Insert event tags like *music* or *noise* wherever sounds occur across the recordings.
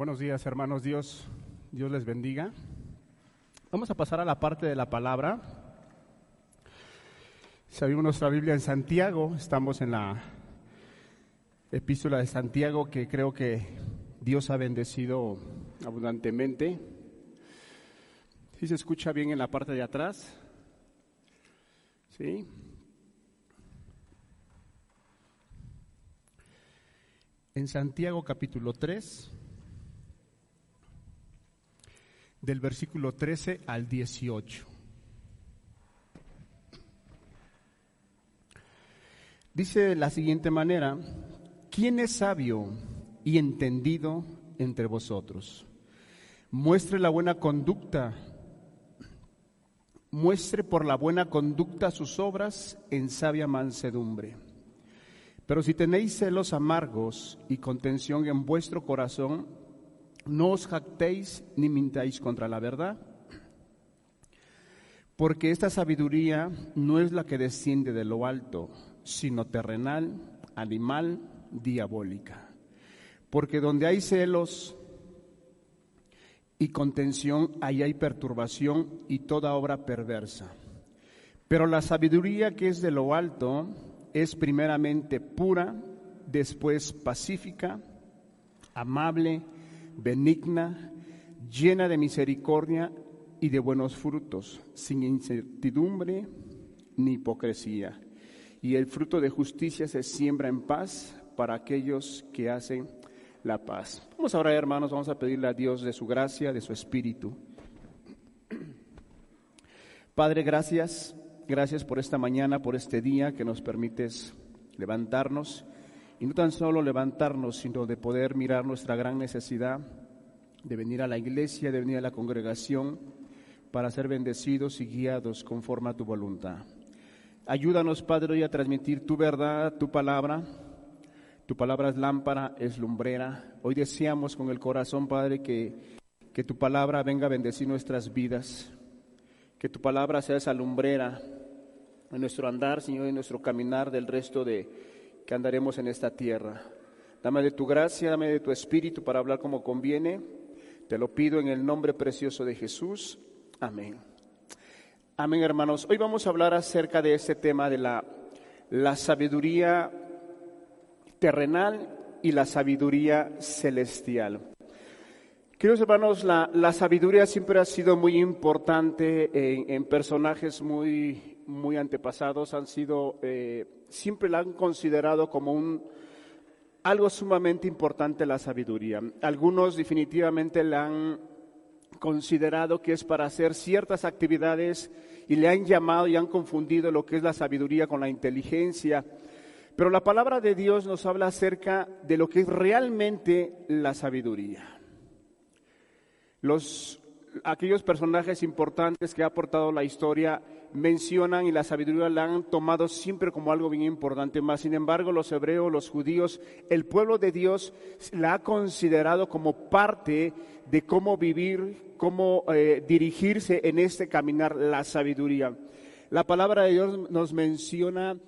Buenos días, hermanos. Dios, Dios les bendiga. Vamos a pasar a la parte de la palabra. Si nuestra Biblia en Santiago, estamos en la epístola de Santiago que creo que Dios ha bendecido abundantemente. Si se escucha bien en la parte de atrás? ¿Sí? En Santiago capítulo 3, del versículo 13 al 18. Dice de la siguiente manera, ¿quién es sabio y entendido entre vosotros? Muestre la buena conducta, muestre por la buena conducta sus obras en sabia mansedumbre. Pero si tenéis celos amargos y contención en vuestro corazón, no os jactéis ni mintáis contra la verdad, porque esta sabiduría no es la que desciende de lo alto, sino terrenal, animal, diabólica. Porque donde hay celos y contención, ahí hay perturbación y toda obra perversa. Pero la sabiduría que es de lo alto es primeramente pura, después pacífica, amable, benigna, llena de misericordia y de buenos frutos, sin incertidumbre ni hipocresía. Y el fruto de justicia se siembra en paz para aquellos que hacen la paz. Vamos ahora, hermanos, vamos a pedirle a Dios de su gracia, de su espíritu. Padre, gracias, gracias por esta mañana, por este día que nos permites levantarnos y no tan solo levantarnos, sino de poder mirar nuestra gran necesidad de venir a la iglesia, de venir a la congregación para ser bendecidos y guiados conforme a tu voluntad. Ayúdanos, Padre, hoy a transmitir tu verdad, tu palabra. Tu palabra es lámpara, es lumbrera. Hoy deseamos con el corazón, Padre, que, que tu palabra venga a bendecir nuestras vidas. Que tu palabra sea esa lumbrera en nuestro andar, Señor, en nuestro caminar del resto de, que andaremos en esta tierra. Dame de tu gracia, dame de tu espíritu para hablar como conviene. Te lo pido en el nombre precioso de Jesús. Amén. Amén, hermanos. Hoy vamos a hablar acerca de este tema de la, la sabiduría terrenal y la sabiduría celestial. Queridos hermanos, la, la sabiduría siempre ha sido muy importante en, personajes muy, muy antepasados, han sido... Eh, siempre la han considerado como un, algo sumamente importante la sabiduría. Algunos definitivamente la han considerado que es para hacer ciertas actividades y le han llamado y han confundido lo que es la sabiduría con la inteligencia. Pero la palabra de Dios nos habla acerca de lo que es realmente la sabiduría. Los, aquellos personajes importantes que ha aportado la historia mencionan y la sabiduría la han tomado siempre como algo bien importante, más sin embargo los hebreos, los judíos, el pueblo de Dios la ha considerado como parte de cómo vivir, cómo eh, dirigirse en este caminar la sabiduría. La palabra de Dios nos menciona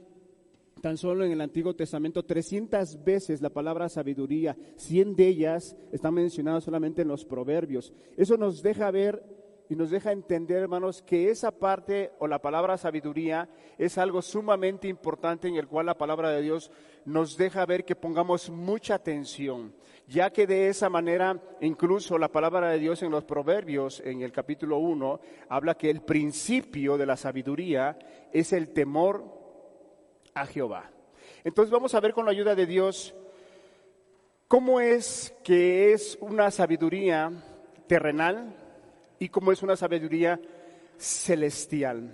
tan solo en el Antiguo Testamento 300 veces la palabra sabiduría, 100 de ellas están mencionadas solamente en los proverbios. Eso nos deja ver y nos deja entender, hermanos, que esa parte o la palabra sabiduría es algo sumamente importante en el cual la palabra de Dios nos deja ver que pongamos mucha atención, ya que de esa manera incluso la palabra de Dios en los Proverbios, en el capítulo 1, habla que el principio de la sabiduría es el temor a Jehová. Entonces vamos a ver con la ayuda de Dios cómo es que es una sabiduría terrenal, y como es una sabiduría celestial.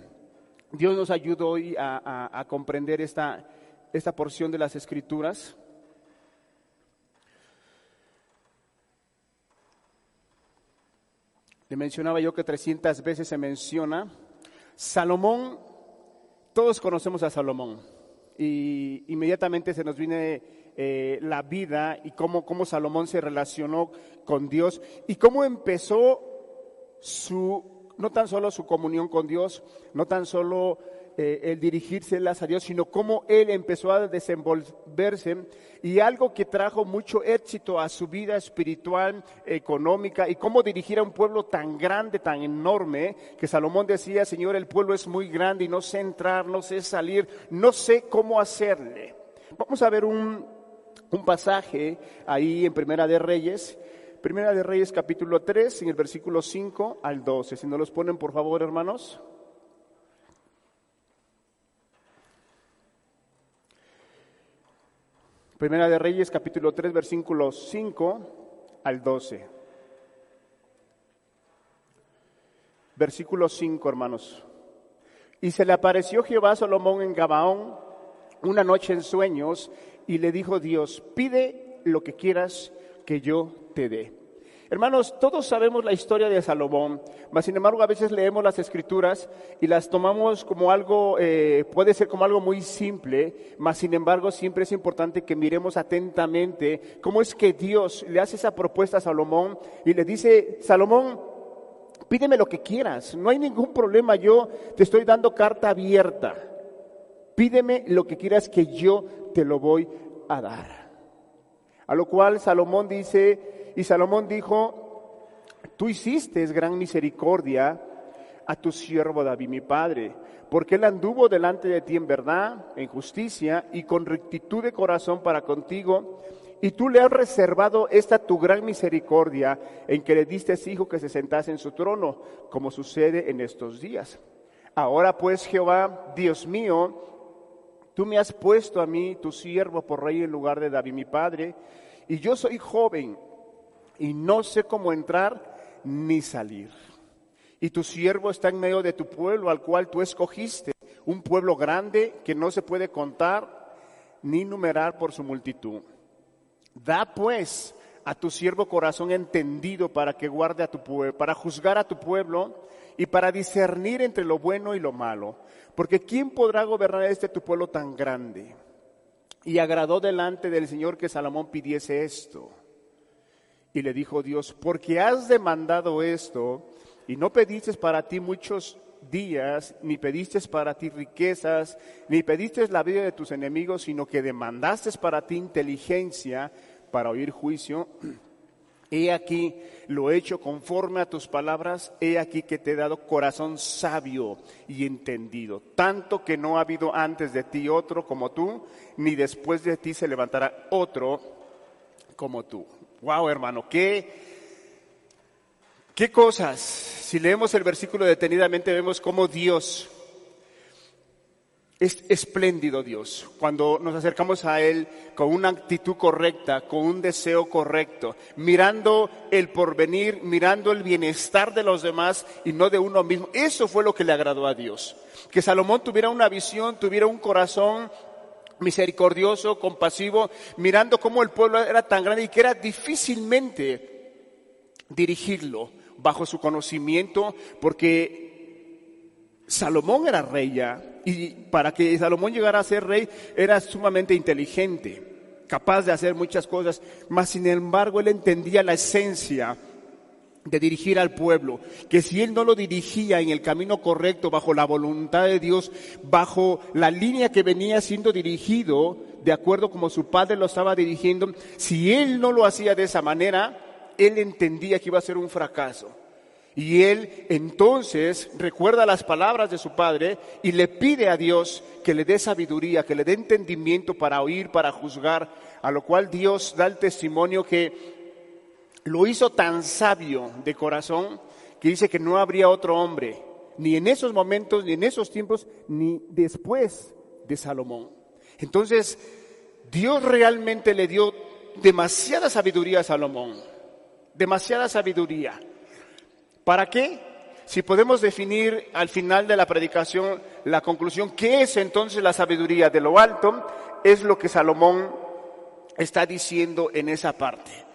Dios nos ayudó hoy a, comprender esta, esta porción de las escrituras. Le mencionaba yo que 300 veces se menciona. Salomón, todos conocemos a Salomón y inmediatamente se nos viene eh, la vida y cómo, cómo Salomón se relacionó con Dios y cómo empezó su, no tan solo su comunión con Dios, no tan solo eh, el dirigírselas a Dios, sino cómo él empezó a desenvolverse y algo que trajo mucho éxito a su vida espiritual, económica y cómo dirigir a un pueblo tan grande, tan enorme, que Salomón decía, Señor, el pueblo es muy grande y no sé entrar, no sé salir, no sé cómo hacerle. Vamos a ver un, un pasaje ahí en Primera de Reyes, Primera de Reyes capítulo 3, en el versículo 5 al 12. Si nos los ponen, por favor, hermanos. Primera de Reyes, capítulo 3, versículos 5 al 12. Versículo 5, hermanos. Y se le apareció Jehová a Salomón en Gabaón una noche en sueños y le dijo Dios, pide lo que quieras que yo te dé. Hermanos, todos sabemos la historia de Salomón, mas sin embargo a veces leemos las escrituras y las tomamos como algo, eh, puede ser como algo muy simple, mas sin embargo siempre es importante que miremos atentamente cómo es que Dios le hace esa propuesta a Salomón y le dice, Salomón, pídeme lo que quieras, no hay ningún problema, yo te estoy dando carta abierta, pídeme lo que quieras que yo te lo voy a dar. A lo cual Salomón dice, y Salomón dijo, tú hiciste gran misericordia a tu siervo David, mi padre, porque él anduvo delante de ti en verdad, en justicia y con rectitud de corazón para contigo, y tú le has reservado esta tu gran misericordia en que le diste hijo que se sentase en su trono, como sucede en estos días. Ahora pues, Jehová, Dios mío, tú me has puesto a mí, tu siervo, por rey en lugar de David, mi padre, y yo soy joven y no sé cómo entrar ni salir. Y tu siervo está en medio de tu pueblo al cual tú escogiste, un pueblo grande que no se puede contar ni numerar por su multitud. Da pues a tu siervo corazón entendido para que guarde a tu pueblo, para juzgar a tu pueblo y para discernir entre lo bueno y lo malo. Porque ¿quién podrá gobernar este tu pueblo tan grande? Y agradó delante del Señor que Salomón pidiese esto. Y le dijo Dios, porque has demandado esto y no pediste para ti muchos días, ni pediste para ti riquezas, ni pediste la vida de tus enemigos, sino que demandaste para ti inteligencia para oír juicio. He aquí lo he hecho conforme a tus palabras, he aquí que te he dado corazón sabio y entendido, tanto que no ha habido antes de ti otro como tú, ni después de ti se levantará otro como tú. Wow, hermano, qué, qué cosas. Si leemos el versículo detenidamente, vemos cómo Dios es espléndido Dios. Cuando nos acercamos a Él con una actitud correcta, con un deseo correcto, mirando el porvenir, mirando el bienestar de los demás y no de uno mismo. Eso fue lo que le agradó a Dios. Que Salomón tuviera una visión, tuviera un corazón misericordioso, compasivo, mirando cómo el pueblo era tan grande y que era difícilmente dirigirlo bajo su conocimiento, porque Salomón era rey ya, y para que Salomón llegara a ser rey era sumamente inteligente, capaz de hacer muchas cosas, mas sin embargo él entendía la esencia de dirigir al pueblo, que si él no lo dirigía en el camino correcto, bajo la voluntad de Dios, bajo la línea que venía siendo dirigido, de acuerdo como su padre lo estaba dirigiendo, si él no lo hacía de esa manera, él entendía que iba a ser un fracaso. Y él entonces recuerda las palabras de su padre y le pide a Dios que le dé sabiduría, que le dé entendimiento para oír, para juzgar, a lo cual Dios da el testimonio que lo hizo tan sabio de corazón que dice que no habría otro hombre, ni en esos momentos, ni en esos tiempos, ni después de Salomón. Entonces, Dios realmente le dio demasiada sabiduría a Salomón, demasiada sabiduría. ¿Para qué? Si podemos definir al final de la predicación la conclusión, ¿qué es entonces la sabiduría de lo alto? Es lo que Salomón está diciendo en esa parte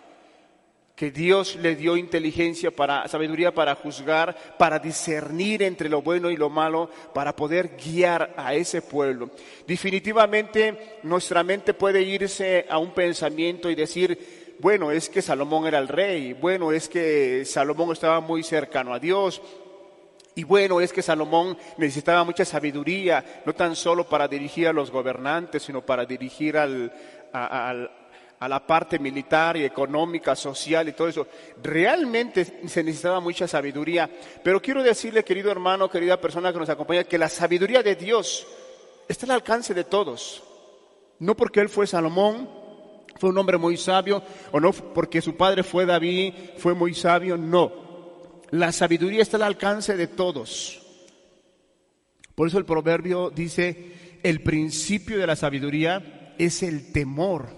que Dios le dio inteligencia para, sabiduría para juzgar, para discernir entre lo bueno y lo malo, para poder guiar a ese pueblo. Definitivamente nuestra mente puede irse a un pensamiento y decir, bueno, es que Salomón era el rey, bueno, es que Salomón estaba muy cercano a Dios. Y bueno, es que Salomón necesitaba mucha sabiduría, no tan solo para dirigir a los gobernantes, sino para dirigir al, a la parte militar y económica, social y todo eso. Realmente se necesitaba mucha sabiduría. Pero quiero decirle, querido hermano, querida persona que nos acompaña, que la sabiduría de Dios está al alcance de todos. No porque él fue Salomón, fue un hombre muy sabio, o no porque su padre fue David, fue muy sabio, no. La sabiduría está al alcance de todos. Por eso el proverbio dice, el principio de la sabiduría es el temor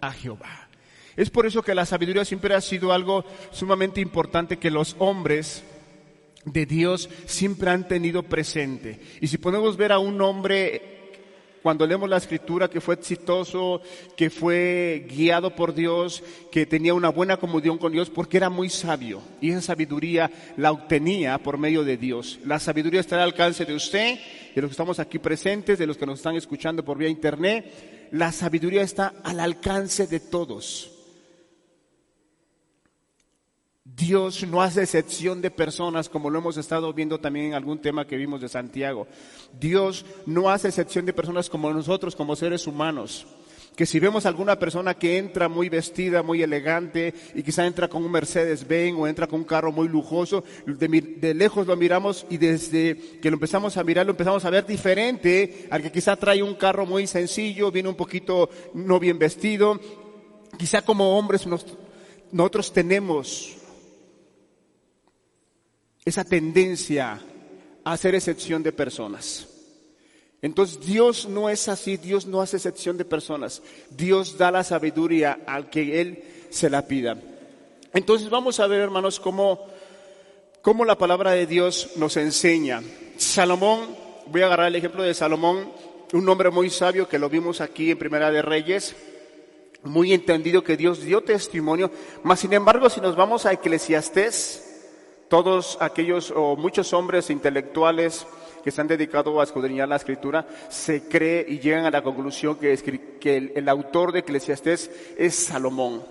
a Jehová. Es por eso que la sabiduría siempre ha sido algo sumamente importante que los hombres de Dios siempre han tenido presente. Y si podemos ver a un hombre cuando leemos la escritura que fue exitoso, que fue guiado por Dios, que tenía una buena comunión con Dios, porque era muy sabio. Y esa sabiduría la obtenía por medio de Dios. La sabiduría está al alcance de usted, de los que estamos aquí presentes, de los que nos están escuchando por vía internet la sabiduría está al alcance de todos. Dios no hace excepción de personas, como lo hemos estado viendo también en algún tema que vimos de Santiago. Dios no hace excepción de personas como nosotros, como seres humanos que si vemos alguna persona que entra muy vestida, muy elegante, y quizá entra con un Mercedes Benz o entra con un carro muy lujoso, de, lejos lo miramos y desde que lo empezamos a mirar lo empezamos a ver diferente al que quizá trae un carro muy sencillo, viene un poquito no bien vestido. Quizá como hombres nosotros tenemos esa tendencia a hacer excepción de personas. Entonces Dios no es así, Dios no hace excepción de personas. Dios da la sabiduría al que Él se la pida. Entonces vamos a ver, hermanos, cómo, cómo la palabra de Dios nos enseña. Salomón, voy a agarrar el ejemplo de Salomón, un hombre muy sabio que lo vimos aquí en Primera de Reyes, muy entendido que Dios dio testimonio. Mas sin embargo, si nos vamos a Eclesiastés, todos aquellos o muchos hombres intelectuales, que se han dedicado a escudriñar la escritura, se cree y llegan a la conclusión que, que el, autor de Eclesiastés es Salomón.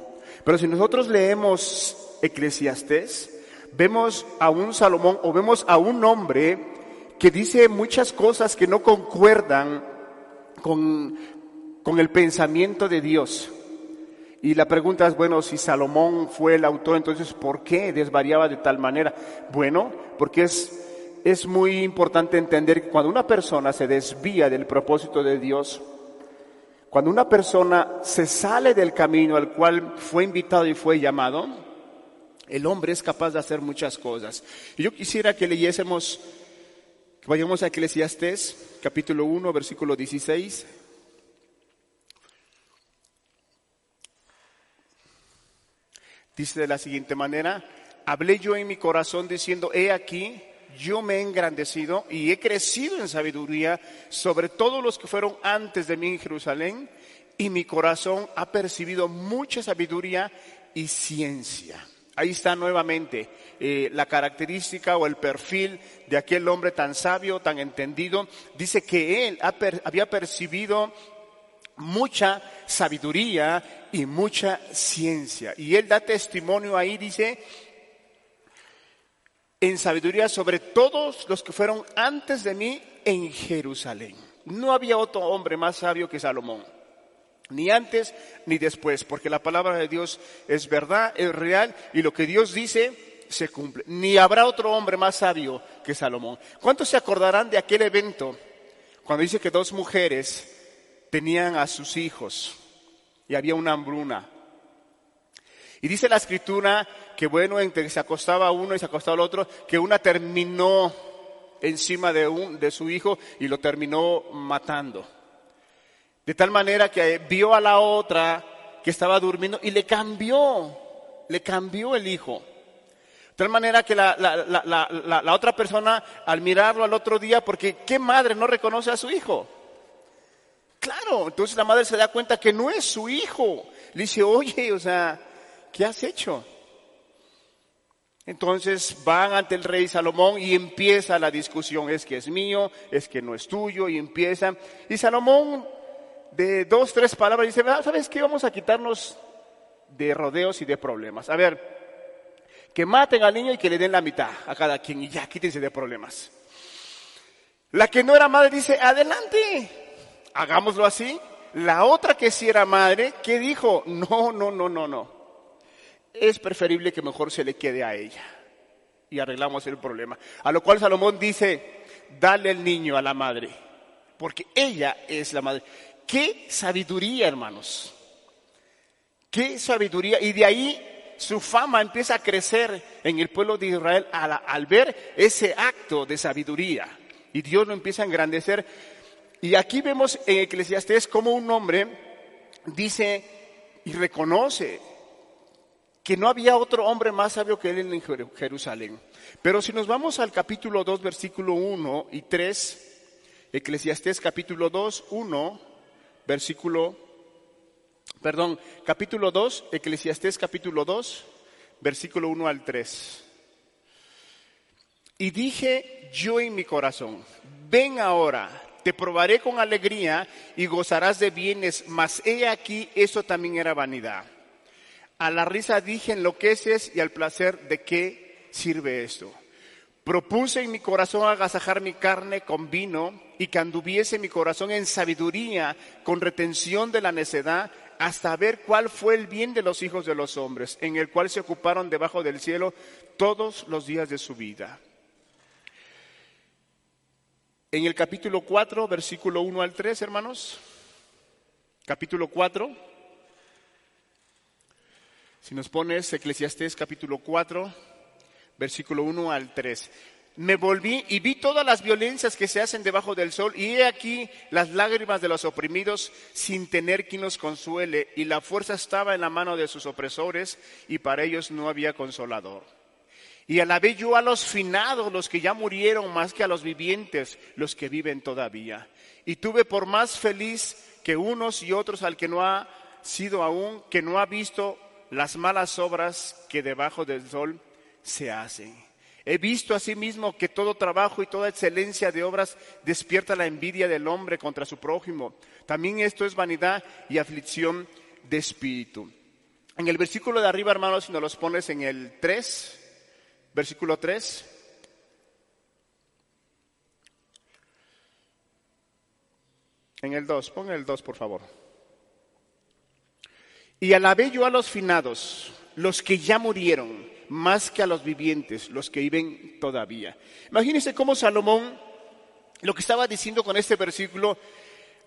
Pero si nosotros leemos Eclesiastés, vemos a un Salomón o vemos a un hombre que dice muchas cosas que no concuerdan con, con el pensamiento de Dios. Y la pregunta es, bueno, si Salomón fue el autor, entonces, ¿por qué desvariaba de tal manera? Bueno, porque es es muy importante entender que cuando una persona se desvía del propósito de Dios, cuando una persona se sale del camino al cual fue invitado y fue llamado, el hombre es capaz de hacer muchas cosas. Y yo quisiera que leyésemos, que vayamos a Eclesiastés, capítulo 1, versículo 16. Dice de la siguiente manera, hablé yo en mi corazón diciendo, he aquí, yo me he engrandecido y he crecido en sabiduría sobre todos los que fueron antes de mí en Jerusalén, y mi corazón ha percibido mucha sabiduría y ciencia. Ahí está nuevamente eh, la característica o el perfil de aquel hombre tan sabio, tan entendido. Dice que él había percibido mucha sabiduría y mucha ciencia. Y él da testimonio ahí, dice, en sabiduría sobre todos los que fueron antes de mí en Jerusalén. No había otro hombre más sabio que Salomón, ni antes ni después, porque la palabra de Dios es verdad, es real, y lo que Dios dice se cumple. Ni habrá otro hombre más sabio que Salomón. ¿Cuántos se acordarán de aquel evento cuando dice que dos mujeres tenían a sus hijos y había una hambruna? Y dice la escritura que bueno, entre que se acostaba uno y se acostaba el otro, que una terminó encima de, un, de su hijo y lo terminó matando. De tal manera que vio a la otra que estaba durmiendo y le cambió, le cambió el hijo. De tal manera que la, la, la, otra persona, al mirarlo al otro día, porque ¿qué madre no reconoce a su hijo? Claro, entonces la madre se da cuenta que no es su hijo. Le dice, oye, o sea, ¿qué has hecho? Entonces van ante el rey Salomón y empieza la discusión, es que es mío, es que no es tuyo, y empieza. Y Salomón, de dos, tres palabras, dice, ah, ¿sabes qué? Vamos a quitarnos de rodeos y de problemas. A ver, Que maten al niño y que le den la mitad a cada quien y ya, quítense de problemas. La que no era madre dice, adelante, hagámoslo así. La otra que sí era madre, ¿qué dijo? No, no, no, no, no. Es preferible que mejor se le quede a ella. Y arreglamos el problema. A lo cual Salomón dice, dale el niño a la madre, porque ella es la madre. Qué sabiduría, hermanos. Qué sabiduría. Y de ahí su fama empieza a crecer en el pueblo de Israel al, ver ese acto de sabiduría. Y Dios lo empieza a engrandecer. Y aquí vemos en Eclesiastés como un hombre dice y reconoce que no había otro hombre más sabio que él en Jerusalén. Pero si nos vamos al capítulo 2, versículo 1 y 3, Eclesiastés capítulo 2, 1, versículo, perdón, capítulo 2, Eclesiastés capítulo 2, versículo 1 al 3. Y dije yo en mi corazón, ven ahora, te probaré con alegría y gozarás de bienes, mas he aquí, eso también era vanidad. A la risa dije enloqueces y al placer de qué sirve esto. Propuse en mi corazón agasajar mi carne con vino y que anduviese mi corazón en sabiduría con retención de la necedad hasta ver cuál fue el bien de los hijos de los hombres, en el cual se ocuparon debajo del cielo todos los días de su vida. En el capítulo 4, versículo 1 al 3, hermanos. Capítulo 4. Si nos pones Eclesiastés capítulo 4, versículo 1 al 3. Me volví y vi todas las violencias que se hacen debajo del sol y he aquí las lágrimas de los oprimidos sin tener quien los consuele y la fuerza estaba en la mano de sus opresores y para ellos no había consolador. Y alabé yo a los finados, los que ya murieron, más que a los vivientes, los que viven todavía. Y tuve por más feliz que unos y otros al que no ha sido aún, que no ha visto las malas obras que debajo del sol se hacen. He visto asimismo que todo trabajo y toda excelencia de obras despierta la envidia del hombre contra su prójimo. También esto es vanidad y aflicción de espíritu. En el versículo de arriba, hermanos, si nos los pones en el 3, versículo 3. En el 2, pon el 2, por favor. Y alabé yo a los finados, los que ya murieron, más que a los vivientes, los que viven todavía. Imagínense cómo Salomón, lo que estaba diciendo con este versículo,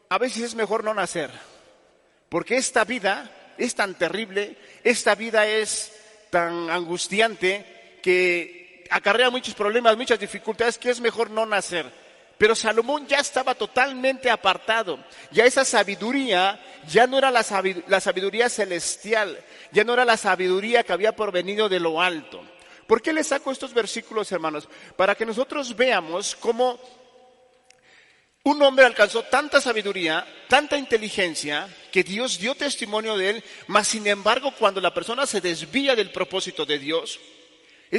a veces es mejor no nacer, porque esta vida es tan terrible, esta vida es tan angustiante que acarrea muchos problemas, muchas dificultades, que es mejor no nacer. Pero Salomón ya estaba totalmente apartado. Ya esa sabiduría ya no era la sabiduría, celestial, ya no era la sabiduría que había provenido de lo alto. ¿Por qué le saco estos versículos, hermanos? Para que nosotros veamos cómo un hombre alcanzó tanta sabiduría, tanta inteligencia, que Dios dio testimonio de él, mas sin embargo cuando la persona se desvía del propósito de Dios,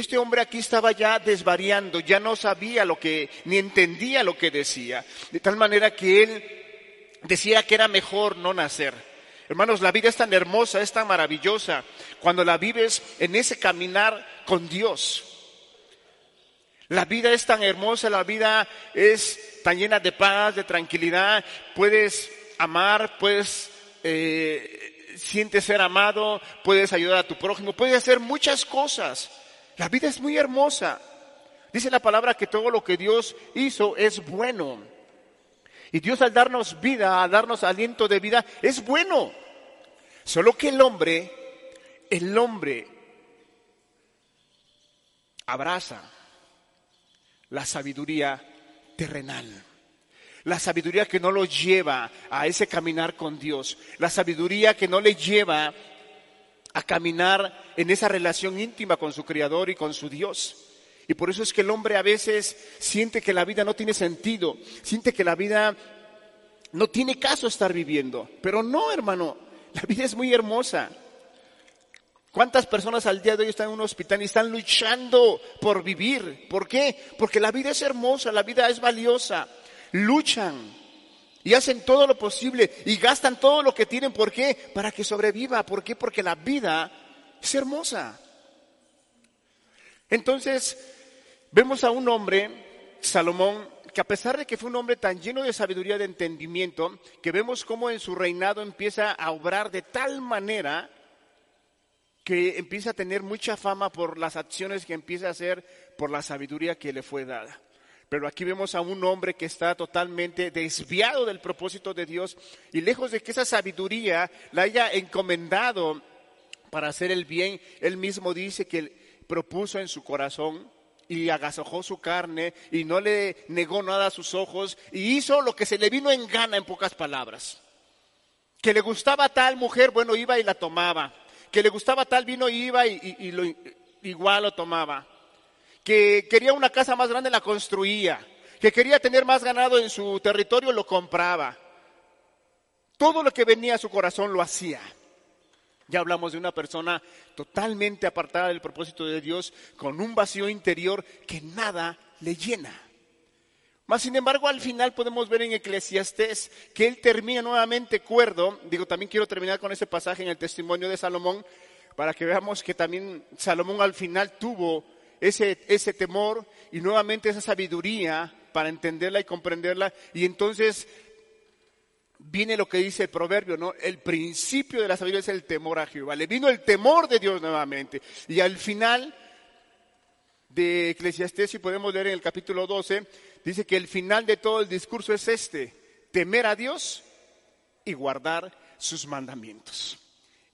este hombre aquí estaba ya desvariando, ya no sabía lo que, ni entendía lo que decía, de tal manera que él decía que era mejor no nacer. Hermanos, la vida es tan hermosa, es tan maravillosa, cuando la vives en ese caminar con Dios. La vida es tan hermosa, la vida es tan llena de paz, de tranquilidad. Puedes amar, puedes eh, sientes ser amado, puedes ayudar a tu prójimo, puedes hacer muchas cosas. La vida es muy hermosa. Dice la palabra que todo lo que Dios hizo es bueno. Y Dios al darnos vida, al darnos aliento de vida, es bueno. Solo que el hombre, el hombre abraza la sabiduría terrenal. La sabiduría que no lo lleva a ese caminar con Dios. La sabiduría que no le lleva a caminar en esa relación íntima con su Creador y con su Dios. Y por eso es que el hombre a veces siente que la vida no tiene sentido, siente que la vida no tiene caso estar viviendo. Pero no, hermano, la vida es muy hermosa. ¿Cuántas personas al día de hoy están en un hospital y están luchando por vivir? ¿Por qué? Porque la vida es hermosa, la vida es valiosa. Luchan, y hacen todo lo posible y gastan todo lo que tienen. ¿Por qué? Para que sobreviva. ¿Por qué? Porque la vida es hermosa. Entonces, vemos a un hombre, Salomón, que a pesar de que fue un hombre tan lleno de sabiduría, de entendimiento, que vemos cómo en su reinado empieza a obrar de tal manera que empieza a tener mucha fama por las acciones que empieza a hacer, por la sabiduría que le fue dada. Pero aquí vemos a un hombre que está totalmente desviado del propósito de Dios y lejos de que esa sabiduría la haya encomendado para hacer el bien, él mismo dice que propuso en su corazón y agasajó su carne y no le negó nada a sus ojos y hizo lo que se le vino en gana en pocas palabras. Que le gustaba tal mujer, bueno, iba y la tomaba. Que le gustaba tal vino, iba y, lo, igual lo tomaba que quería una casa más grande la construía, que quería tener más ganado en su territorio lo compraba. Todo lo que venía a su corazón lo hacía. Ya hablamos de una persona totalmente apartada del propósito de Dios, con un vacío interior que nada le llena. Mas, sin embargo, al final podemos ver en Eclesiastés que él termina nuevamente cuerdo. Digo, también quiero terminar con ese pasaje en el testimonio de Salomón, para que veamos que también Salomón al final tuvo ese, ese temor y nuevamente esa sabiduría para entenderla y comprenderla. Y entonces viene lo que dice el proverbio, ¿no? El principio de la sabiduría es el temor a Jehová. Le vino el temor de Dios nuevamente. Y al final de Eclesiastés, si podemos leer en el capítulo 12, dice que el final de todo el discurso es este, temer a Dios y guardar sus mandamientos.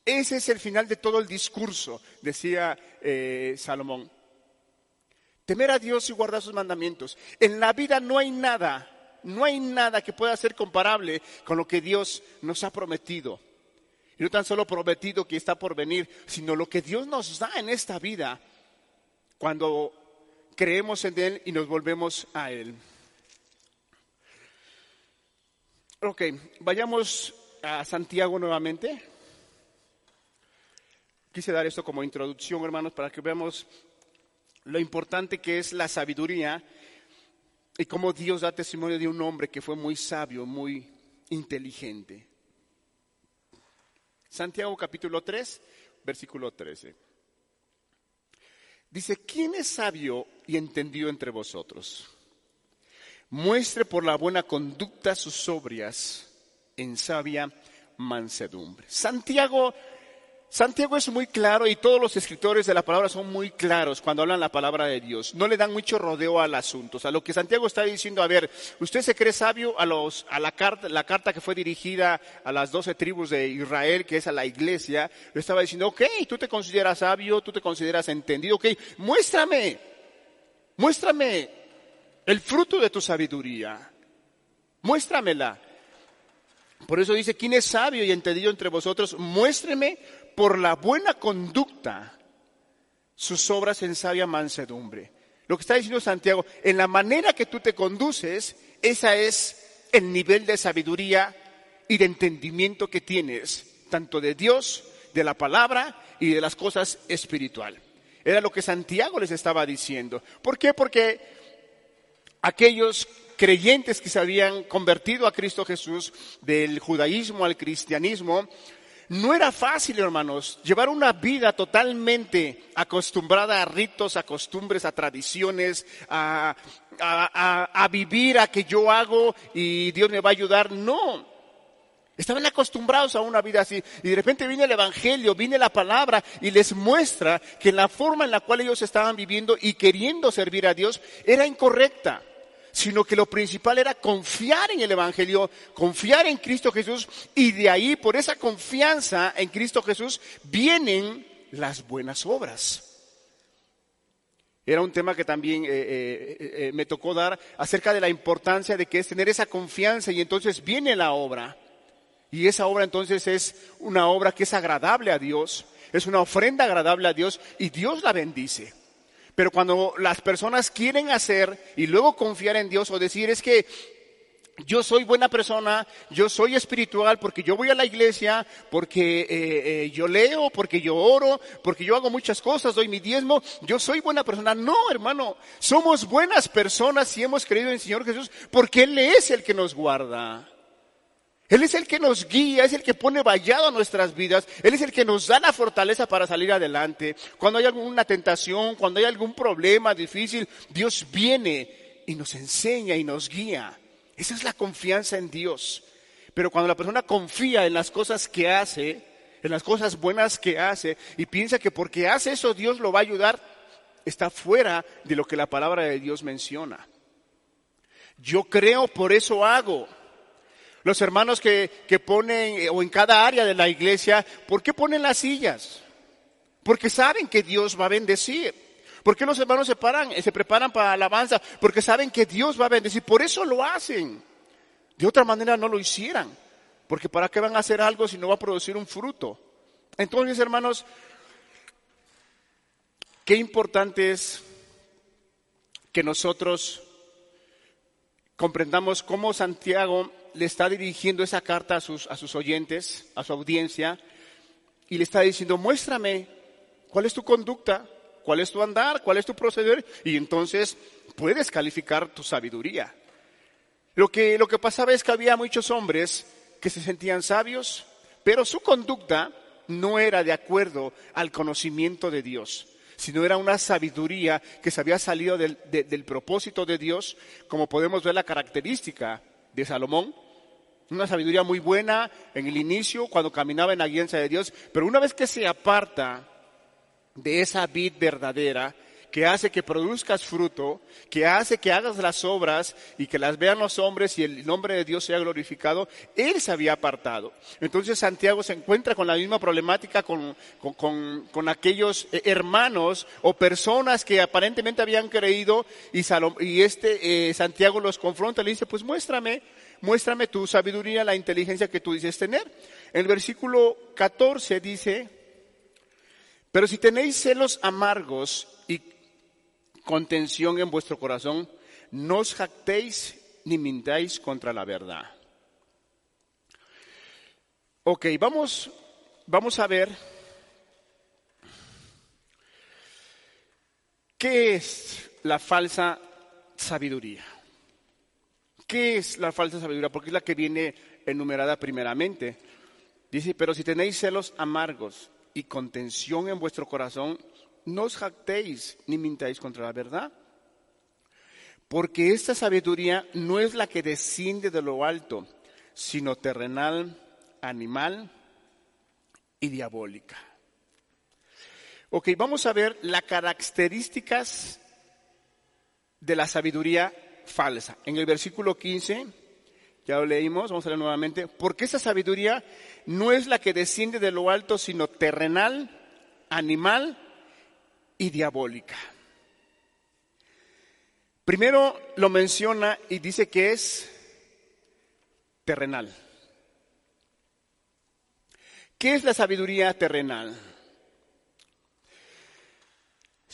Ese es el final de todo el discurso, decía eh, Salomón. Temer a Dios y guardar sus mandamientos. En la vida no hay nada, no hay nada que pueda ser comparable con lo que Dios nos ha prometido. Y no tan solo prometido que está por venir, sino lo que Dios nos da en esta vida cuando creemos en Él y nos volvemos a Él. Ok, vayamos a Santiago nuevamente. Quise dar esto como introducción, hermanos, para que veamos lo importante que es la sabiduría y cómo Dios da testimonio de un hombre que fue muy sabio, muy inteligente. Santiago capítulo 3, versículo 13. Dice, ¿quién es sabio y entendido entre vosotros? Muestre por la buena conducta sus sobrias en sabia mansedumbre. Santiago Santiago es muy claro y todos los escritores de la palabra son muy claros cuando hablan la palabra de Dios. No le dan mucho rodeo al asunto. O sea, lo que Santiago está diciendo, a ver, usted se cree sabio a, los, a la, carta, la carta que fue dirigida a las doce tribus de Israel, que es a la iglesia, le estaba diciendo, ok, tú te consideras sabio, tú te consideras entendido, ok, muéstrame, muéstrame el fruto de tu sabiduría. Muéstramela. Por eso dice, ¿quién es sabio y entendido entre vosotros? Muéstreme por la buena conducta sus obras en sabia mansedumbre. Lo que está diciendo Santiago, en la manera que tú te conduces, esa es el nivel de sabiduría y de entendimiento que tienes, tanto de Dios, de la palabra y de las cosas espirituales. Era lo que Santiago les estaba diciendo. ¿Por qué? Porque aquellos creyentes que se habían convertido a Cristo Jesús del judaísmo al cristianismo, no era fácil, hermanos, llevar una vida totalmente acostumbrada a ritos, a costumbres, a tradiciones, a, vivir a que yo hago y Dios me va a ayudar. No. Estaban acostumbrados a una vida así y de repente viene el Evangelio, viene la palabra y les muestra que la forma en la cual ellos estaban viviendo y queriendo servir a Dios era incorrecta sino que lo principal era confiar en el Evangelio, confiar en Cristo Jesús y de ahí, por esa confianza en Cristo Jesús, vienen las buenas obras. Era un tema que también eh, eh, eh, me tocó dar acerca de la importancia de que es tener esa confianza y entonces viene la obra. Y esa obra entonces es una obra que es agradable a Dios, es una ofrenda agradable a Dios y Dios la bendice. Pero cuando las personas quieren hacer y luego confiar en Dios o decir es que yo soy buena persona, yo soy espiritual porque yo voy a la iglesia, porque eh, eh, yo leo, porque yo oro, porque yo hago muchas cosas, doy mi diezmo, yo soy buena persona. No, hermano, somos buenas personas si hemos creído en el Señor Jesús porque Él es el que nos guarda. Él es el que nos guía, es el que pone vallado a nuestras vidas, Él es el que nos da la fortaleza para salir adelante. Cuando hay alguna tentación, cuando hay algún problema difícil, Dios viene y nos enseña y nos guía. Esa es la confianza en Dios. Pero cuando la persona confía en las cosas que hace, en las cosas buenas que hace, y piensa que porque hace eso Dios lo va a ayudar, está fuera de lo que la palabra de Dios menciona. Yo creo, por eso hago. Los hermanos que, que ponen, eh, o en cada área de la iglesia, ¿por qué ponen las sillas? Porque saben que Dios va a bendecir. ¿Por qué los hermanos se paran, se preparan para la alabanza? Porque saben que Dios va a bendecir. Por eso lo hacen. De otra manera no lo hicieran. Porque ¿para qué van a hacer algo si no va a producir un fruto? Entonces, hermanos, qué importante es que nosotros comprendamos cómo Santiago le está dirigiendo esa carta a sus, a sus oyentes, a su audiencia, y le está diciendo, muéstrame cuál es tu conducta, cuál es tu andar, cuál es tu proceder, y entonces puedes calificar tu sabiduría. Lo que, lo que pasaba es que había muchos hombres que se sentían sabios, pero su conducta no era de acuerdo al conocimiento de Dios, sino era una sabiduría que se había salido del, del propósito de Dios, como podemos ver la característica de Salomón, una sabiduría muy buena en el inicio, cuando caminaba en la guianza de Dios, pero una vez que se aparta de esa vid verdadera, que hace que produzcas fruto, que hace que hagas las obras y que las vean los hombres y el nombre de Dios sea glorificado, Él se había apartado. Entonces Santiago se encuentra con la misma problemática con, con, aquellos eh, hermanos o personas que aparentemente habían creído y, y este eh, Santiago los confronta, le dice, pues muéstrame, muéstrame tu sabiduría, la inteligencia que tú dices tener. En el versículo 14 dice, pero si tenéis celos amargos y contención en vuestro corazón, no os jactéis ni mintáis contra la verdad. Ok, vamos, vamos a ver qué es la falsa sabiduría. ¿Qué es la falsa sabiduría? Porque es la que viene enumerada primeramente. Dice, pero si tenéis celos amargos y contención en vuestro corazón, no os jactéis ni mintáis contra la verdad. Porque esta sabiduría no es la que desciende de lo alto, sino terrenal, animal y diabólica. Ok, vamos a ver las características de la sabiduría falsa. En el versículo 15, ya lo leímos, vamos a leer nuevamente, porque esa sabiduría no es la que desciende de lo alto, sino terrenal, animal y diabólica. Primero lo menciona y dice que es terrenal. ¿Qué es la sabiduría terrenal?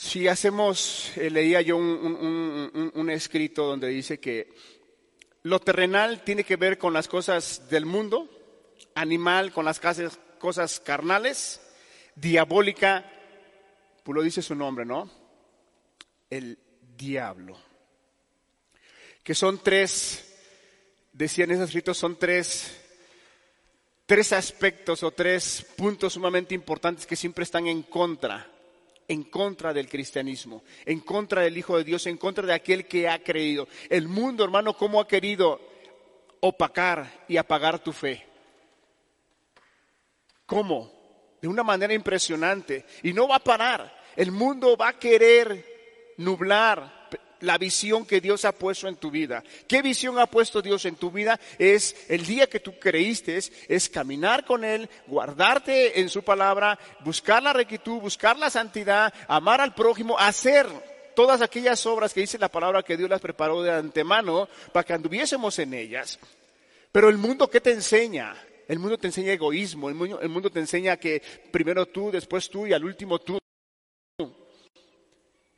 Si hacemos, eh, leía yo un, escrito donde dice que lo terrenal tiene que ver con las cosas del mundo, animal con las cosas carnales, diabólica pues lo dice su nombre, ¿no? El diablo. Que son tres, decían esos escritos, son tres, tres aspectos o tres puntos sumamente importantes que siempre están en contra, en contra del cristianismo, en contra del Hijo de Dios, en contra de aquel que ha creído. El mundo, hermano, ¿cómo ha querido opacar y apagar tu fe? ¿Cómo? de una manera impresionante y no va a parar. El mundo va a querer nublar la visión que Dios ha puesto en tu vida. ¿Qué visión ha puesto Dios en tu vida? Es el día que tú creíste, es caminar con Él, guardarte en su palabra, buscar la rectitud, buscar la santidad, amar al prójimo, hacer todas aquellas obras que dice la palabra que Dios las preparó de antemano para que anduviésemos en ellas. Pero el mundo, ¿qué te enseña? El mundo te enseña egoísmo, el mundo, te enseña que primero tú, después tú y al último tú.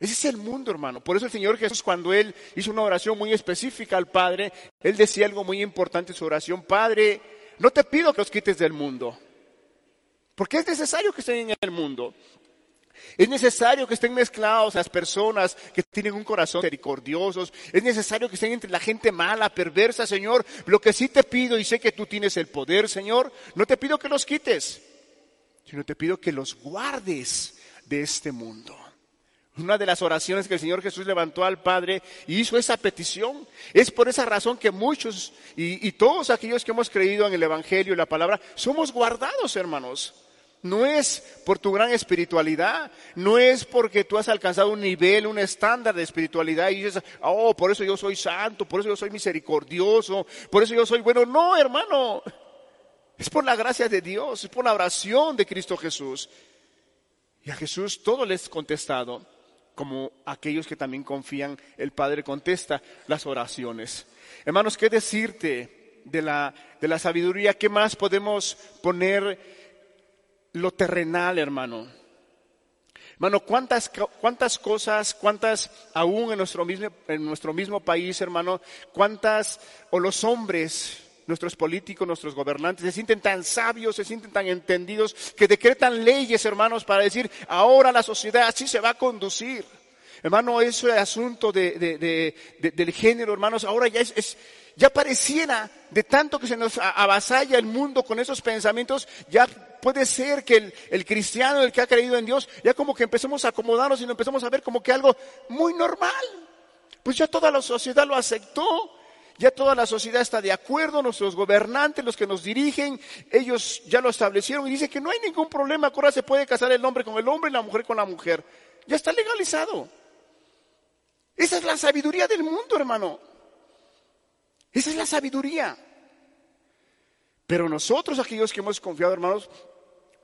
Ese es el mundo, hermano. Por eso el Señor Jesús, cuando Él hizo una oración muy específica al Padre, Él decía algo muy importante en su oración. Padre, no te pido que os quites del mundo, porque es necesario que estén en el mundo. Es necesario que estén mezclados las personas que tienen un corazón misericordioso. Es necesario que estén entre la gente mala, perversa, Señor. Lo que sí te pido, y sé que tú tienes el poder, Señor, no te pido que los quites, sino te pido que los guardes de este mundo. Una de las oraciones que el Señor Jesús levantó al Padre y hizo esa petición. Es por esa razón que muchos y, y todos aquellos que hemos creído en el Evangelio y la palabra, somos guardados, hermanos. No es por tu gran espiritualidad, no es porque tú has alcanzado un nivel, un estándar de espiritualidad y dices, oh, por eso yo soy santo, por eso yo soy misericordioso, por eso yo soy bueno. No, hermano, es por la gracia de Dios, es por la oración de Cristo Jesús. Y a Jesús todo les contestado, como aquellos que también confían, el Padre contesta las oraciones. Hermanos, ¿qué decirte de la, de la sabiduría? ¿Qué más podemos poner? lo terrenal, hermano. Hermano, ¿cuántas, cuántas cosas, cuántas, aún en nuestro, mismo, en nuestro mismo país, hermano, cuántas, o los hombres, nuestros políticos, nuestros gobernantes, se sienten tan sabios, se sienten tan entendidos, que decretan leyes, hermanos, para decir, ahora la sociedad así se va a conducir. Hermano, eso es asunto de, del género, hermanos, ahora ya es ya pareciera, de tanto que se nos avasalla el mundo con esos pensamientos, ya puede ser que el, cristiano, el que ha creído en Dios, ya como que empecemos a acomodarnos y lo empezamos a ver como que algo muy normal. Pues ya toda la sociedad lo aceptó, ya toda la sociedad está de acuerdo, nuestros gobernantes, los que nos dirigen, ellos ya lo establecieron y dicen que no hay ningún problema, ahora se puede casar el hombre con el hombre y la mujer con la mujer. Ya está legalizado. Esa es la sabiduría del mundo, hermano. Esa es la sabiduría. Pero nosotros, aquellos que hemos confiado, hermanos,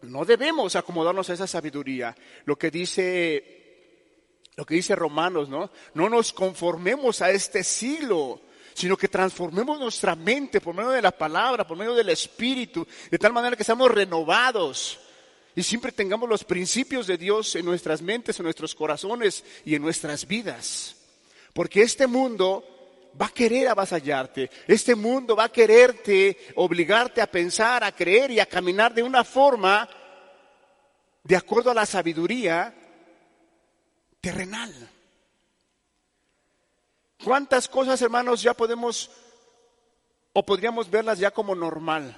no debemos acomodarnos a esa sabiduría. Lo que dice, lo que dice Romanos, ¿no? No nos conformemos a este siglo, sino que transformemos nuestra mente por medio de la palabra, por medio del Espíritu, de tal manera que seamos renovados y siempre tengamos los principios de Dios en nuestras mentes, en nuestros corazones y en nuestras vidas. Porque este mundo va a querer avasallarte. Este mundo va a quererte, obligarte a pensar, a creer y a caminar de una forma de acuerdo a la sabiduría terrenal. ¿Cuántas cosas, hermanos, ya podemos o podríamos verlas ya como normal?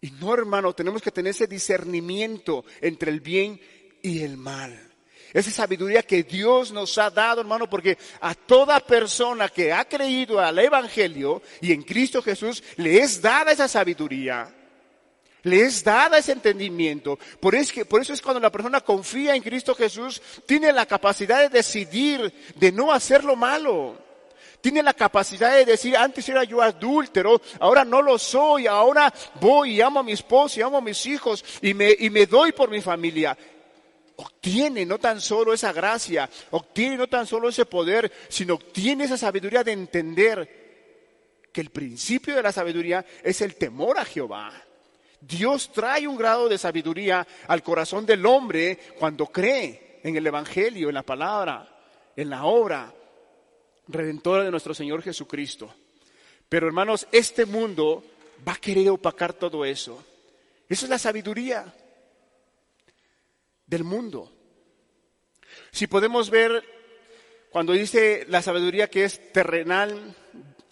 Y no, hermano, tenemos que tener ese discernimiento entre el bien y el mal. Esa sabiduría que Dios nos ha dado, hermano, porque a toda persona que ha creído al Evangelio y en Cristo Jesús le es dada esa sabiduría. Le es dada ese entendimiento. Por eso, por eso es cuando la persona confía en Cristo Jesús, tiene la capacidad de decidir, de no hacer lo malo. Tiene la capacidad de decir, antes era yo adúltero, ahora no lo soy, ahora voy y amo a mi esposo y amo a mis hijos y me, y me doy por mi familia obtiene no tan solo esa gracia, obtiene no tan solo ese poder, sino obtiene esa sabiduría de entender que el principio de la sabiduría es el temor a Jehová. Dios trae un grado de sabiduría al corazón del hombre cuando cree en el Evangelio, en la palabra, en la obra redentora de nuestro Señor Jesucristo. Pero hermanos, este mundo va a querer opacar todo eso. Esa es la sabiduría del mundo. Si podemos ver cuando dice la sabiduría que es terrenal,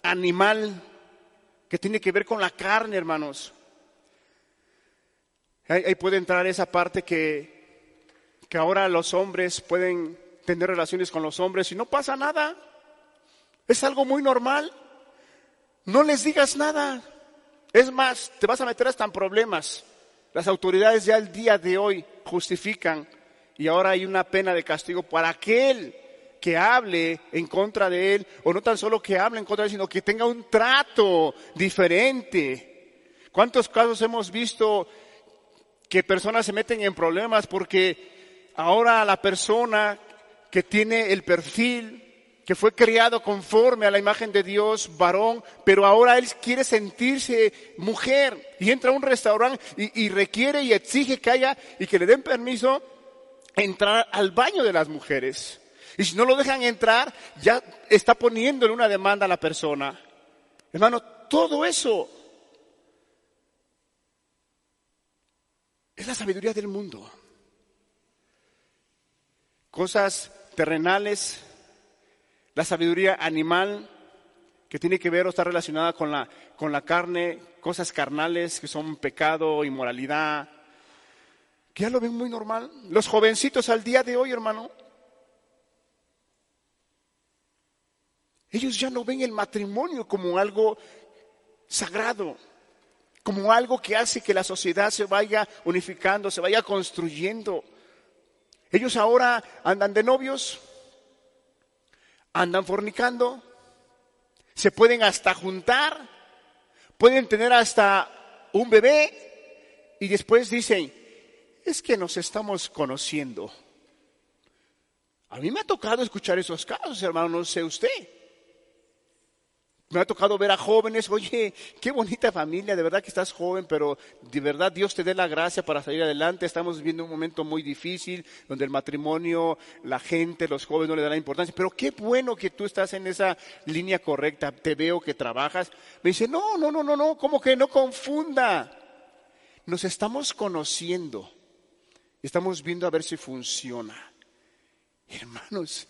animal, que tiene que ver con la carne, hermanos. Ahí, puede entrar esa parte que, que ahora los hombres pueden tener relaciones con los hombres y no pasa nada. Es algo muy normal. No les digas nada. Es más, te vas a meter hasta en problemas. Las autoridades ya el día de hoy justifican y ahora hay una pena de castigo para aquel que hable en contra de él, o no tan solo que hable en contra de él, sino que tenga un trato diferente. ¿Cuántos casos hemos visto que personas se meten en problemas porque ahora la persona que tiene el perfil que fue criado conforme a la imagen de Dios, varón, pero ahora él quiere sentirse mujer y entra a un restaurante y, requiere y exige que haya y que le den permiso entrar al baño de las mujeres. Y si no lo dejan entrar, ya está poniéndole una demanda a la persona. Hermano, todo eso es la sabiduría del mundo. cosas terrenales, la sabiduría animal, que tiene que ver o está relacionada con la, con la carne, cosas carnales que son pecado, inmoralidad, que ya lo ven muy normal. Los jovencitos al día de hoy, hermano, ellos ya no ven el matrimonio como algo sagrado, como algo que hace que la sociedad se vaya unificando, se vaya construyendo. Ellos ahora andan de novios, andan fornicando, se pueden hasta juntar, pueden tener hasta un bebé y después dicen, es que nos estamos conociendo. A mí me ha tocado escuchar esos casos, hermano, no sé usted. Me ha tocado ver a jóvenes, oye, qué bonita familia, de verdad que estás joven, pero de verdad Dios te dé la gracia para salir adelante. Estamos viviendo un momento muy difícil donde el matrimonio, la gente, los jóvenes no le dan la importancia, pero qué bueno que tú estás en esa línea correcta, te veo que trabajas. Me dice, no, no, no, no, no, como que no confunda. Nos estamos conociendo, estamos viendo a ver si funciona. Hermanos,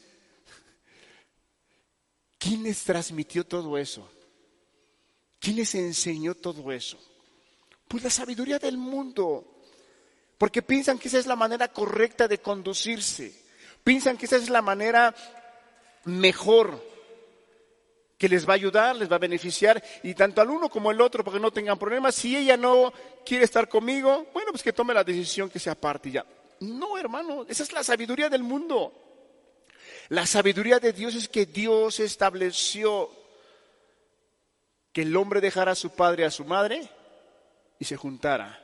¿Quién les transmitió todo eso? ¿Quién les enseñó todo eso? Pues la sabiduría del mundo. Porque piensan que esa es la manera correcta de conducirse. Piensan que esa es la manera mejor que les va a ayudar, les va a beneficiar, y tanto al uno como al otro, para que no tengan problemas. Si ella no quiere estar conmigo, bueno, pues que tome la decisión que se aparte ya. No, hermano, esa es la sabiduría del mundo. La sabiduría de Dios es que Dios estableció que el hombre dejara a su padre y a su madre y se juntara.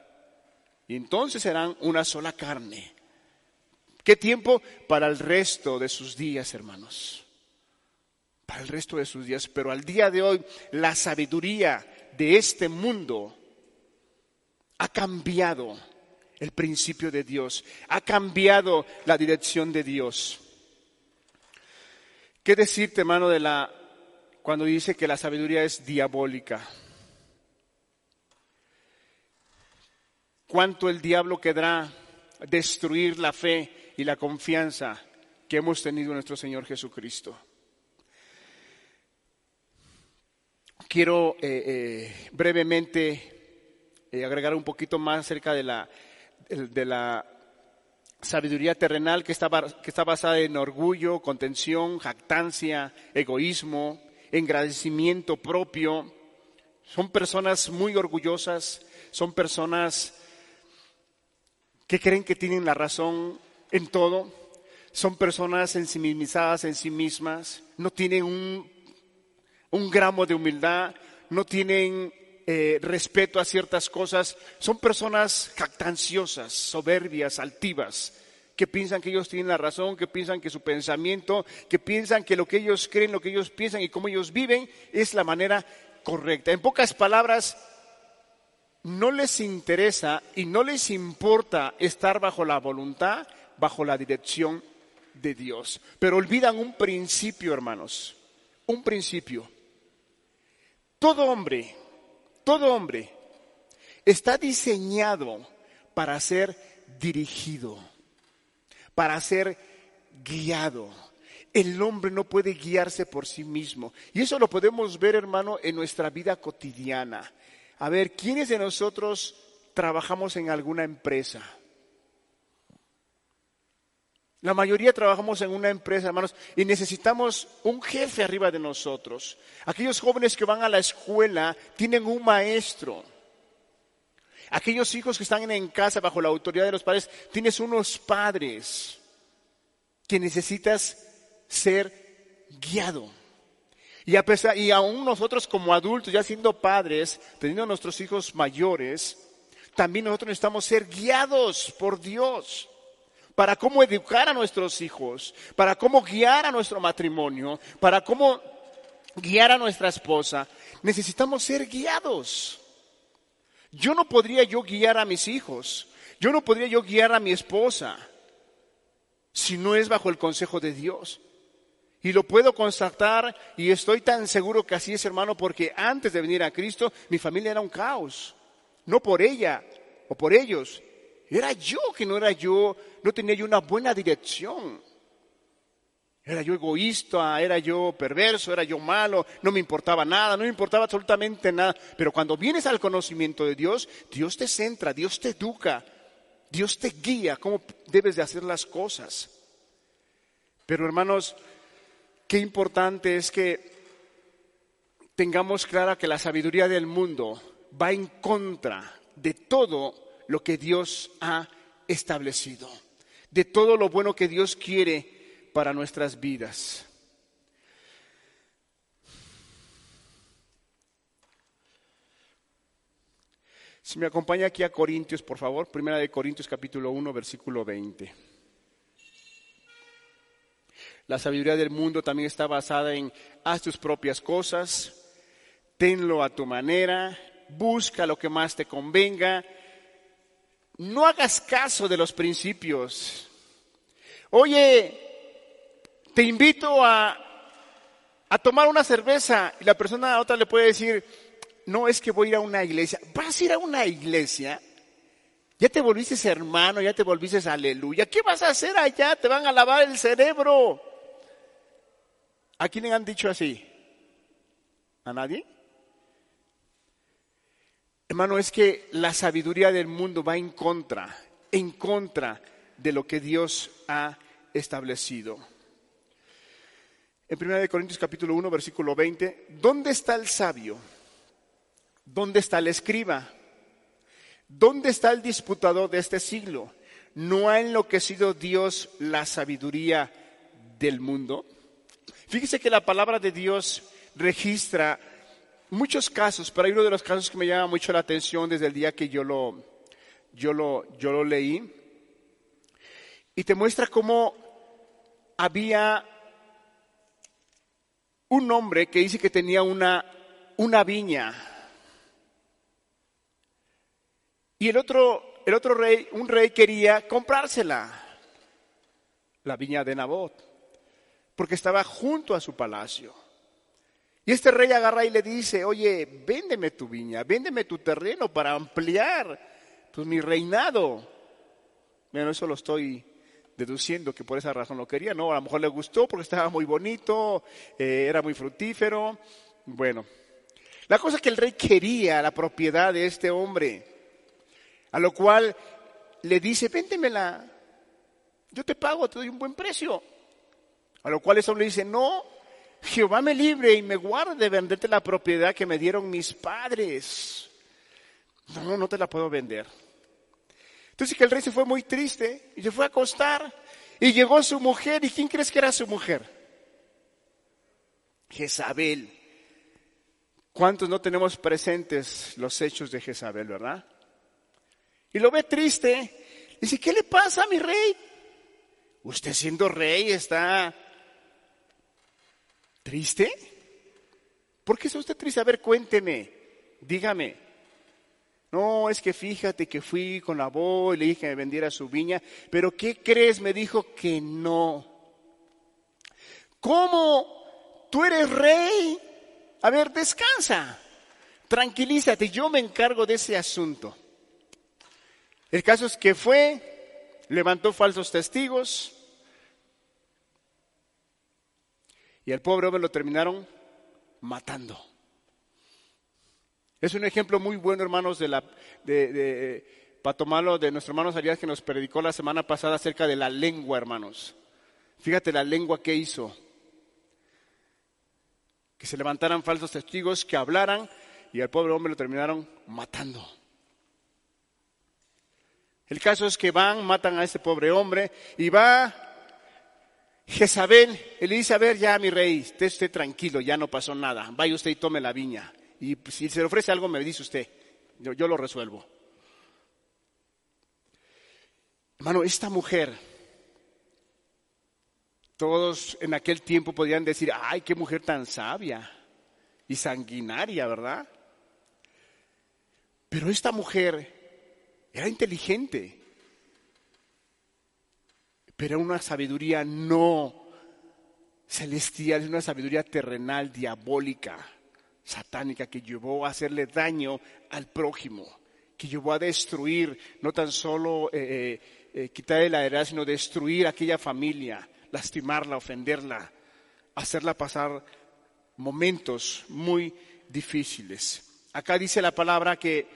Y entonces serán una sola carne. ¿Qué tiempo? Para el resto de sus días, hermanos. Para el resto de sus días. Pero al día de hoy, la sabiduría de este mundo ha cambiado el principio de Dios, ha cambiado la dirección de Dios. ¿Qué decirte, hermano, de la cuando dice que la sabiduría es diabólica? ¿Cuánto el diablo querrá destruir la fe y la confianza que hemos tenido en nuestro Señor Jesucristo? Quiero eh, eh, brevemente eh, agregar un poquito más acerca de la, de la sabiduría terrenal que está, que está basada en orgullo, contención, jactancia, egoísmo, engrandecimiento propio. Son personas muy orgullosas, son personas que creen que tienen la razón en todo, son personas ensimismadas en sí mismas, no tienen un, un gramo de humildad, no tienen eh, respeto a ciertas cosas, son personas jactanciosas, soberbias, altivas, que piensan que ellos tienen la razón, que piensan que su pensamiento, que piensan que lo que ellos creen, lo que ellos piensan y cómo ellos viven es la manera correcta. En pocas palabras, no les interesa y no les importa estar bajo la voluntad, bajo la dirección de Dios. Pero olvidan un principio, hermanos, un principio. Todo hombre todo hombre está diseñado para ser dirigido, para ser guiado. El hombre no puede guiarse por sí mismo. Y eso lo podemos ver, hermano, en nuestra vida cotidiana. A ver, ¿quiénes de nosotros trabajamos en alguna empresa? La mayoría trabajamos en una empresa, hermanos, y necesitamos un jefe arriba de nosotros. Aquellos jóvenes que van a la escuela tienen un maestro. Aquellos hijos que están en casa bajo la autoridad de los padres, tienes unos padres que necesitas ser guiado. Y, a pesar, y aún nosotros como adultos, ya siendo padres, teniendo nuestros hijos mayores, también nosotros necesitamos ser guiados por Dios para cómo educar a nuestros hijos, para cómo guiar a nuestro matrimonio, para cómo guiar a nuestra esposa, necesitamos ser guiados. Yo no podría yo guiar a mis hijos, yo no podría yo guiar a mi esposa si no es bajo el consejo de Dios. Y lo puedo constatar y estoy tan seguro que así es, hermano, porque antes de venir a Cristo mi familia era un caos. No por ella o por ellos, era yo que no era yo, no tenía yo una buena dirección. Era yo egoísta, era yo perverso, era yo malo, no me importaba nada, no me importaba absolutamente nada. Pero cuando vienes al conocimiento de Dios, Dios te centra, Dios te educa, Dios te guía cómo debes de hacer las cosas. Pero hermanos, qué importante es que tengamos clara que la sabiduría del mundo va en contra de todo lo que Dios ha establecido, de todo lo bueno que Dios quiere para nuestras vidas. Si me acompaña aquí a Corintios, por favor, primera de Corintios capítulo 1, versículo 20. La sabiduría del mundo también está basada en haz tus propias cosas, tenlo a tu manera, busca lo que más te convenga, no hagas caso de los principios. Oye, te invito a, a tomar una cerveza y la persona a otra le puede decir, no es que voy a ir a una iglesia. ¿Vas a ir a una iglesia? Ya te volviste hermano, ya te volviste aleluya. ¿Qué vas a hacer allá? Te van a lavar el cerebro. ¿A quién le han dicho así? ¿A nadie? Hermano, es que la sabiduría del mundo va en contra, en contra de lo que Dios ha establecido en 1 Corintios capítulo 1, versículo 20, ¿dónde está el sabio? ¿Dónde está el escriba? ¿Dónde está el disputador de este siglo? ¿No ha enloquecido Dios la sabiduría del mundo? Fíjese que la palabra de Dios registra muchos casos, pero hay uno de los casos que me llama mucho la atención desde el día que yo lo, yo lo, yo lo leí. Y te muestra cómo había un hombre que dice que tenía una, una viña. Y el otro, el otro rey, un rey quería comprársela, la viña de Nabot, porque estaba junto a su palacio. Y este rey agarra y le dice, oye, véndeme tu viña, véndeme tu terreno para ampliar pues, mi reinado. Bueno, eso lo estoy deduciendo que por esa razón lo quería. No, a lo mejor le gustó porque estaba muy bonito, eh, era muy fructífero. Bueno, la cosa es que el rey quería la propiedad de este hombre, a lo cual le dice, véndemela, yo te pago, te doy un buen precio. A lo cual ese hombre dice, no, Jehová me libre y me guarde de venderte la propiedad que me dieron mis padres. No, no te la puedo vender. Entonces que el rey se fue muy triste y se fue a acostar y llegó su mujer. ¿Y quién crees que era su mujer? Jezabel. ¿Cuántos no tenemos presentes los hechos de Jezabel, verdad? Y lo ve triste. Dice, ¿qué le pasa a mi rey? Usted siendo rey está triste. ¿Por qué está usted triste? A ver, cuénteme, dígame. No, es que fíjate que fui con la voz y le dije que me vendiera su viña, pero ¿qué crees? Me dijo que no. ¿Cómo? Tú eres rey. A ver, descansa. Tranquilízate, yo me encargo de ese asunto. El caso es que fue, levantó falsos testigos y al pobre hombre lo terminaron matando. Es un ejemplo muy bueno, hermanos, de la, de, nuestro hermano Arias que nos predicó la semana pasada acerca de la lengua, hermanos. Fíjate la lengua que hizo. Que se levantaran falsos testigos, que hablaran y al pobre hombre lo terminaron matando. El caso es que van, matan a ese pobre hombre y va Jezabel le dice, a ver ya mi rey, esté usted tranquilo, ya no pasó nada, vaya usted y tome la viña. Y si se le ofrece algo, me dice usted. Yo, lo resuelvo. Hermano, esta mujer, todos en aquel tiempo podían decir, ay, qué mujer tan sabia y sanguinaria, ¿verdad? Pero esta mujer era inteligente, pero una sabiduría no celestial, una sabiduría terrenal, diabólica satánica que llevó a hacerle daño al prójimo, que llevó a destruir, no tan solo eh, eh, eh, quitarle la heredad, sino destruir aquella familia, lastimarla, ofenderla, hacerla pasar momentos muy difíciles. Acá dice la palabra que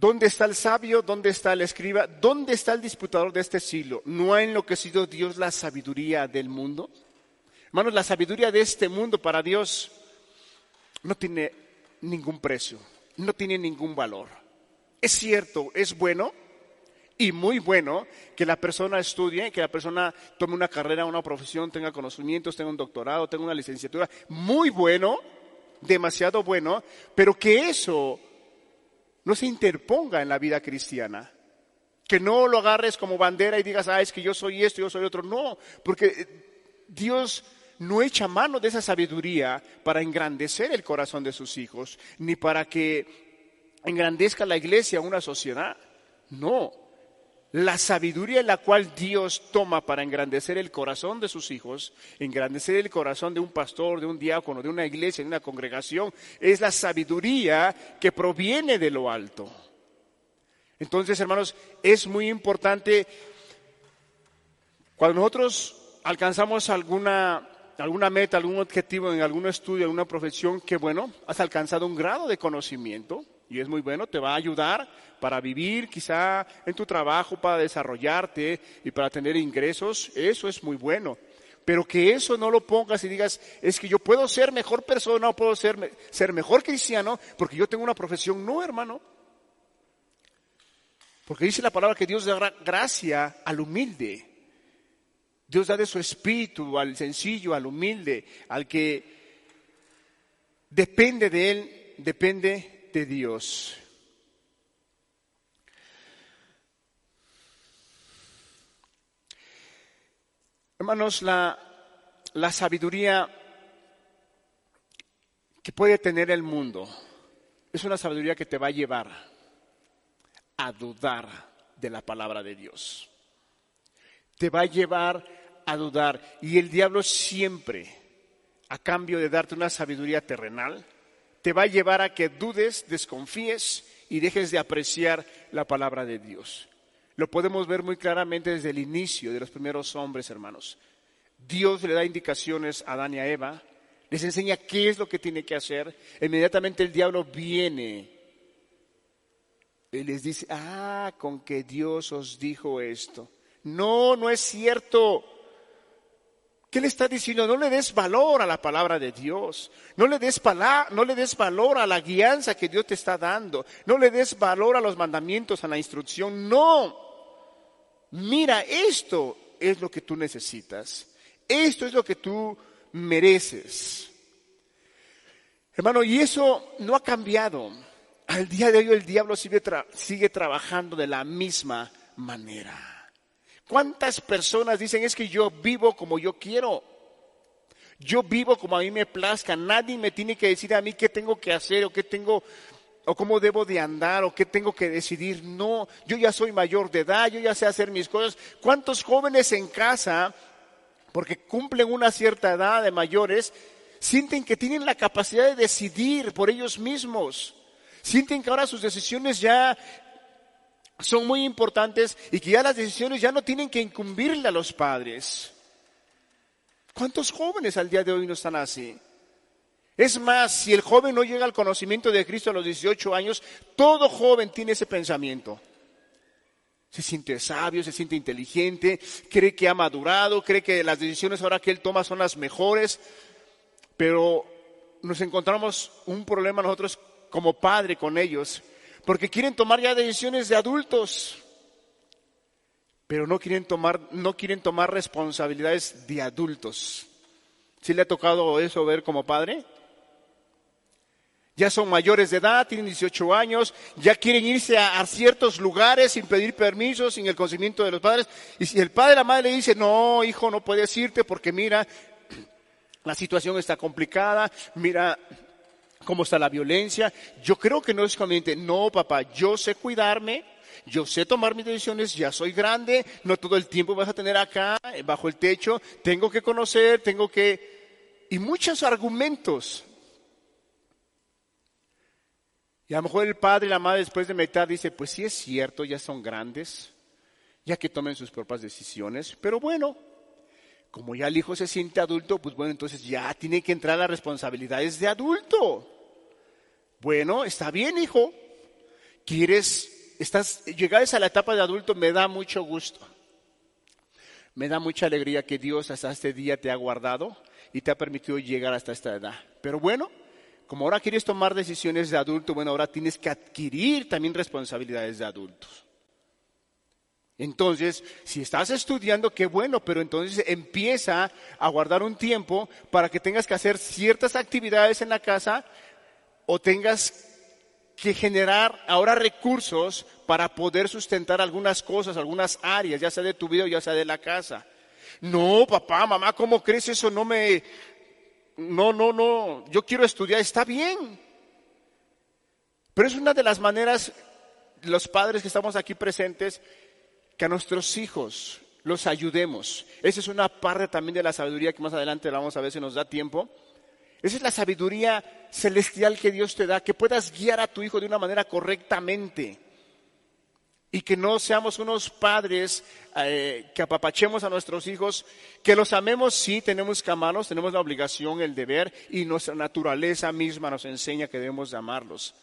¿Dónde está el sabio? ¿Dónde está el escriba? ¿Dónde está el disputador de este siglo? ¿No ha enloquecido Dios la sabiduría del mundo? Hermanos, la sabiduría de este mundo para Dios no tiene ningún precio, no tiene ningún valor. Es cierto, es bueno y muy bueno que la persona estudie, que la persona tome una carrera, una profesión, tenga conocimientos, tenga un doctorado, tenga una licenciatura. Muy bueno, demasiado bueno, pero que eso no se interponga en la vida cristiana. Que no lo agarres como bandera y digas, ah, es que yo soy esto, yo soy otro. No, porque Dios no echa mano de esa sabiduría para engrandecer el corazón de sus hijos, ni para que engrandezca la iglesia, una sociedad. No, la sabiduría la cual Dios toma para engrandecer el corazón de sus hijos, engrandecer el corazón de un pastor, de un diácono, de una iglesia, de una congregación, es la sabiduría que proviene de lo alto. Entonces, hermanos, es muy importante cuando nosotros alcanzamos alguna, alguna meta, algún objetivo en algún estudio, alguna profesión, que bueno, has alcanzado un grado de conocimiento, y es muy bueno, te va a ayudar para vivir quizá en tu trabajo, para desarrollarte y para tener ingresos, eso es muy bueno. Pero que eso no lo pongas y digas, es que yo puedo ser mejor persona o puedo ser, ser mejor cristiano porque yo tengo una profesión. No, hermano. Porque dice la palabra que Dios da gracia al humilde. Dios da de su espíritu al sencillo, al humilde, al que depende de Él, depende Dios. Hermanos, la, la sabiduría que puede tener el mundo es una sabiduría que te va a llevar a dudar de la palabra de Dios. Te va a llevar a dudar. Y el diablo siempre, a cambio de darte una sabiduría terrenal, te va a llevar a que dudes, desconfíes y dejes de apreciar la palabra de Dios. Lo podemos ver muy claramente desde el inicio de los primeros hombres, hermanos. Dios le da indicaciones a Adán y a Eva, les enseña qué es lo que tiene que hacer. Inmediatamente el diablo viene y les dice, ah, con que Dios os dijo esto. No, no es cierto. ¿Qué le está diciendo? No le des valor a la palabra de Dios. No le des, no le des valor a la guianza que Dios te está dando. No le des valor a los mandamientos, a la instrucción. No. Mira, esto es lo que tú necesitas. Esto es lo que tú mereces. Hermano, y eso no ha cambiado. Al día de hoy el diablo sigue, sigue trabajando de la misma manera. ¿Cuántas personas dicen es que yo vivo como yo quiero? Yo vivo como a mí me plazca. Nadie me tiene que decir a mí qué tengo que hacer o qué tengo o cómo debo de andar o qué tengo que decidir. No, yo ya soy mayor de edad, yo ya sé hacer mis cosas. ¿Cuántos jóvenes en casa, porque cumplen una cierta edad de mayores, sienten que tienen la capacidad de decidir por ellos mismos? Sienten que ahora sus decisiones ya son muy importantes y que ya las decisiones ya no tienen que incumbirle a los padres. ¿Cuántos jóvenes al día de hoy no están así? Es más, si el joven no llega al conocimiento de Cristo a los 18 años, todo joven tiene ese pensamiento. Se siente sabio, se siente inteligente, cree que ha madurado, cree que las decisiones ahora que él toma son las mejores, pero nos encontramos un problema nosotros como padre con ellos, porque quieren tomar ya decisiones de adultos, pero no quieren tomar, no quieren tomar responsabilidades de adultos. ¿Sí le ha tocado eso ver como padre? Ya son mayores de edad, tienen 18 años, ya quieren irse a, ciertos lugares sin pedir permiso, sin el conocimiento de los padres. Y si el padre la madre le dice, no, hijo, no puedes irte porque mira, *clears throat* la situación está complicada, mira, cómo está la violencia. Yo creo que no es conveniente. No, papá, yo sé cuidarme, yo sé tomar mis decisiones, ya soy grande, no todo el tiempo vas a tener acá, eh, bajo el techo, tengo que conocer, tengo que... Y muchos argumentos. Y a lo mejor el padre y la madre después de meditar dice, pues sí es cierto, ya son grandes, ya que tomen sus propias decisiones. Pero bueno, como ya el hijo se siente adulto, pues bueno, entonces ya tiene que entrar las responsabilidades de adulto. Bueno, está bien, hijo. ¿Quieres, estás, a la etapa de adulto, me da mucho gusto. Me da mucha alegría que Dios hasta este día te ha guardado y te ha permitido llegar hasta esta edad. Pero bueno, como ahora quieres tomar decisiones de adulto, bueno, ahora tienes que adquirir también responsabilidades de adultos. Entonces, si estás estudiando, qué bueno, pero entonces empieza a guardar un tiempo para que tengas que hacer ciertas actividades en la casa o tengas que generar ahora recursos para poder sustentar algunas cosas, algunas áreas, ya sea de tu vida o ya sea de la casa. No, papá, mamá, ¿cómo crees eso? No me, no, no, no, yo quiero estudiar, está bien. Pero es una de las maneras, los padres que estamos aquí presentes, que a nuestros hijos los ayudemos. Esa es una parte también de la sabiduría que más adelante la vamos a ver si nos da tiempo. Esa es la sabiduría celestial que Dios te da, que puedas guiar a tu hijo de una manera correctamente. Y que no seamos unos padres eh, que apapachemos a nuestros hijos, que los amemos, sí, tenemos que amarlos, tenemos la obligación, el deber, y nuestra naturaleza misma nos enseña que debemos de amarlos.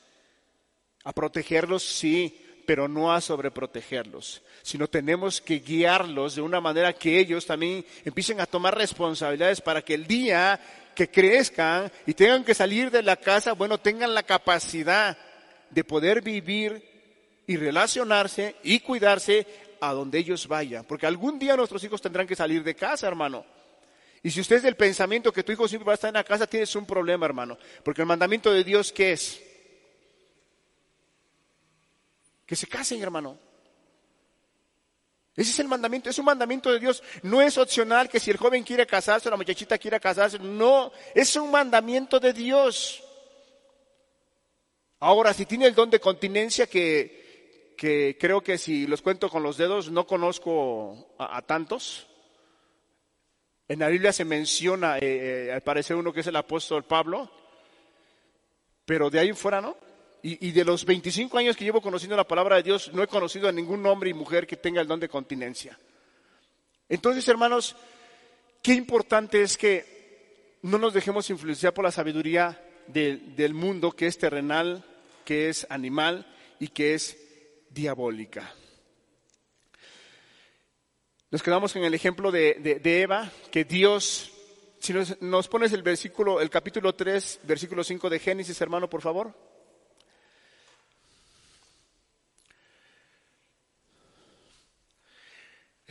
A protegerlos, sí, pero no a sobreprotegerlos, sino tenemos que guiarlos de una manera que ellos también empiecen a tomar responsabilidades para que el día que crezcan y tengan que salir de la casa, bueno, tengan la capacidad de poder vivir y relacionarse y cuidarse a donde ellos vayan. Porque algún día nuestros hijos tendrán que salir de casa, hermano. Y si usted es del pensamiento que tu hijo siempre va a estar en la casa, tienes un problema, hermano. Porque el mandamiento de Dios, ¿qué es? Que se casen, hermano. Ese es el mandamiento, es un mandamiento de Dios. No es opcional que si el joven quiere casarse o la muchachita quiere casarse. No, es un mandamiento de Dios. Ahora, si tiene el don de continencia, que, que creo que si los cuento con los dedos, no conozco a, tantos. En la Biblia se menciona, eh, eh, al parecer, uno que es el apóstol Pablo, pero de ahí fuera no. Y, de los 25 años que llevo conociendo la palabra de Dios, no he conocido a ningún hombre y mujer que tenga el don de continencia. Entonces, hermanos, qué importante es que no nos dejemos influenciar por la sabiduría del mundo que es terrenal, que es animal y que es diabólica. Nos quedamos en el ejemplo de, Eva, que Dios, si nos, pones el versículo, el capítulo 3, versículo 5 de Génesis, hermano, por favor.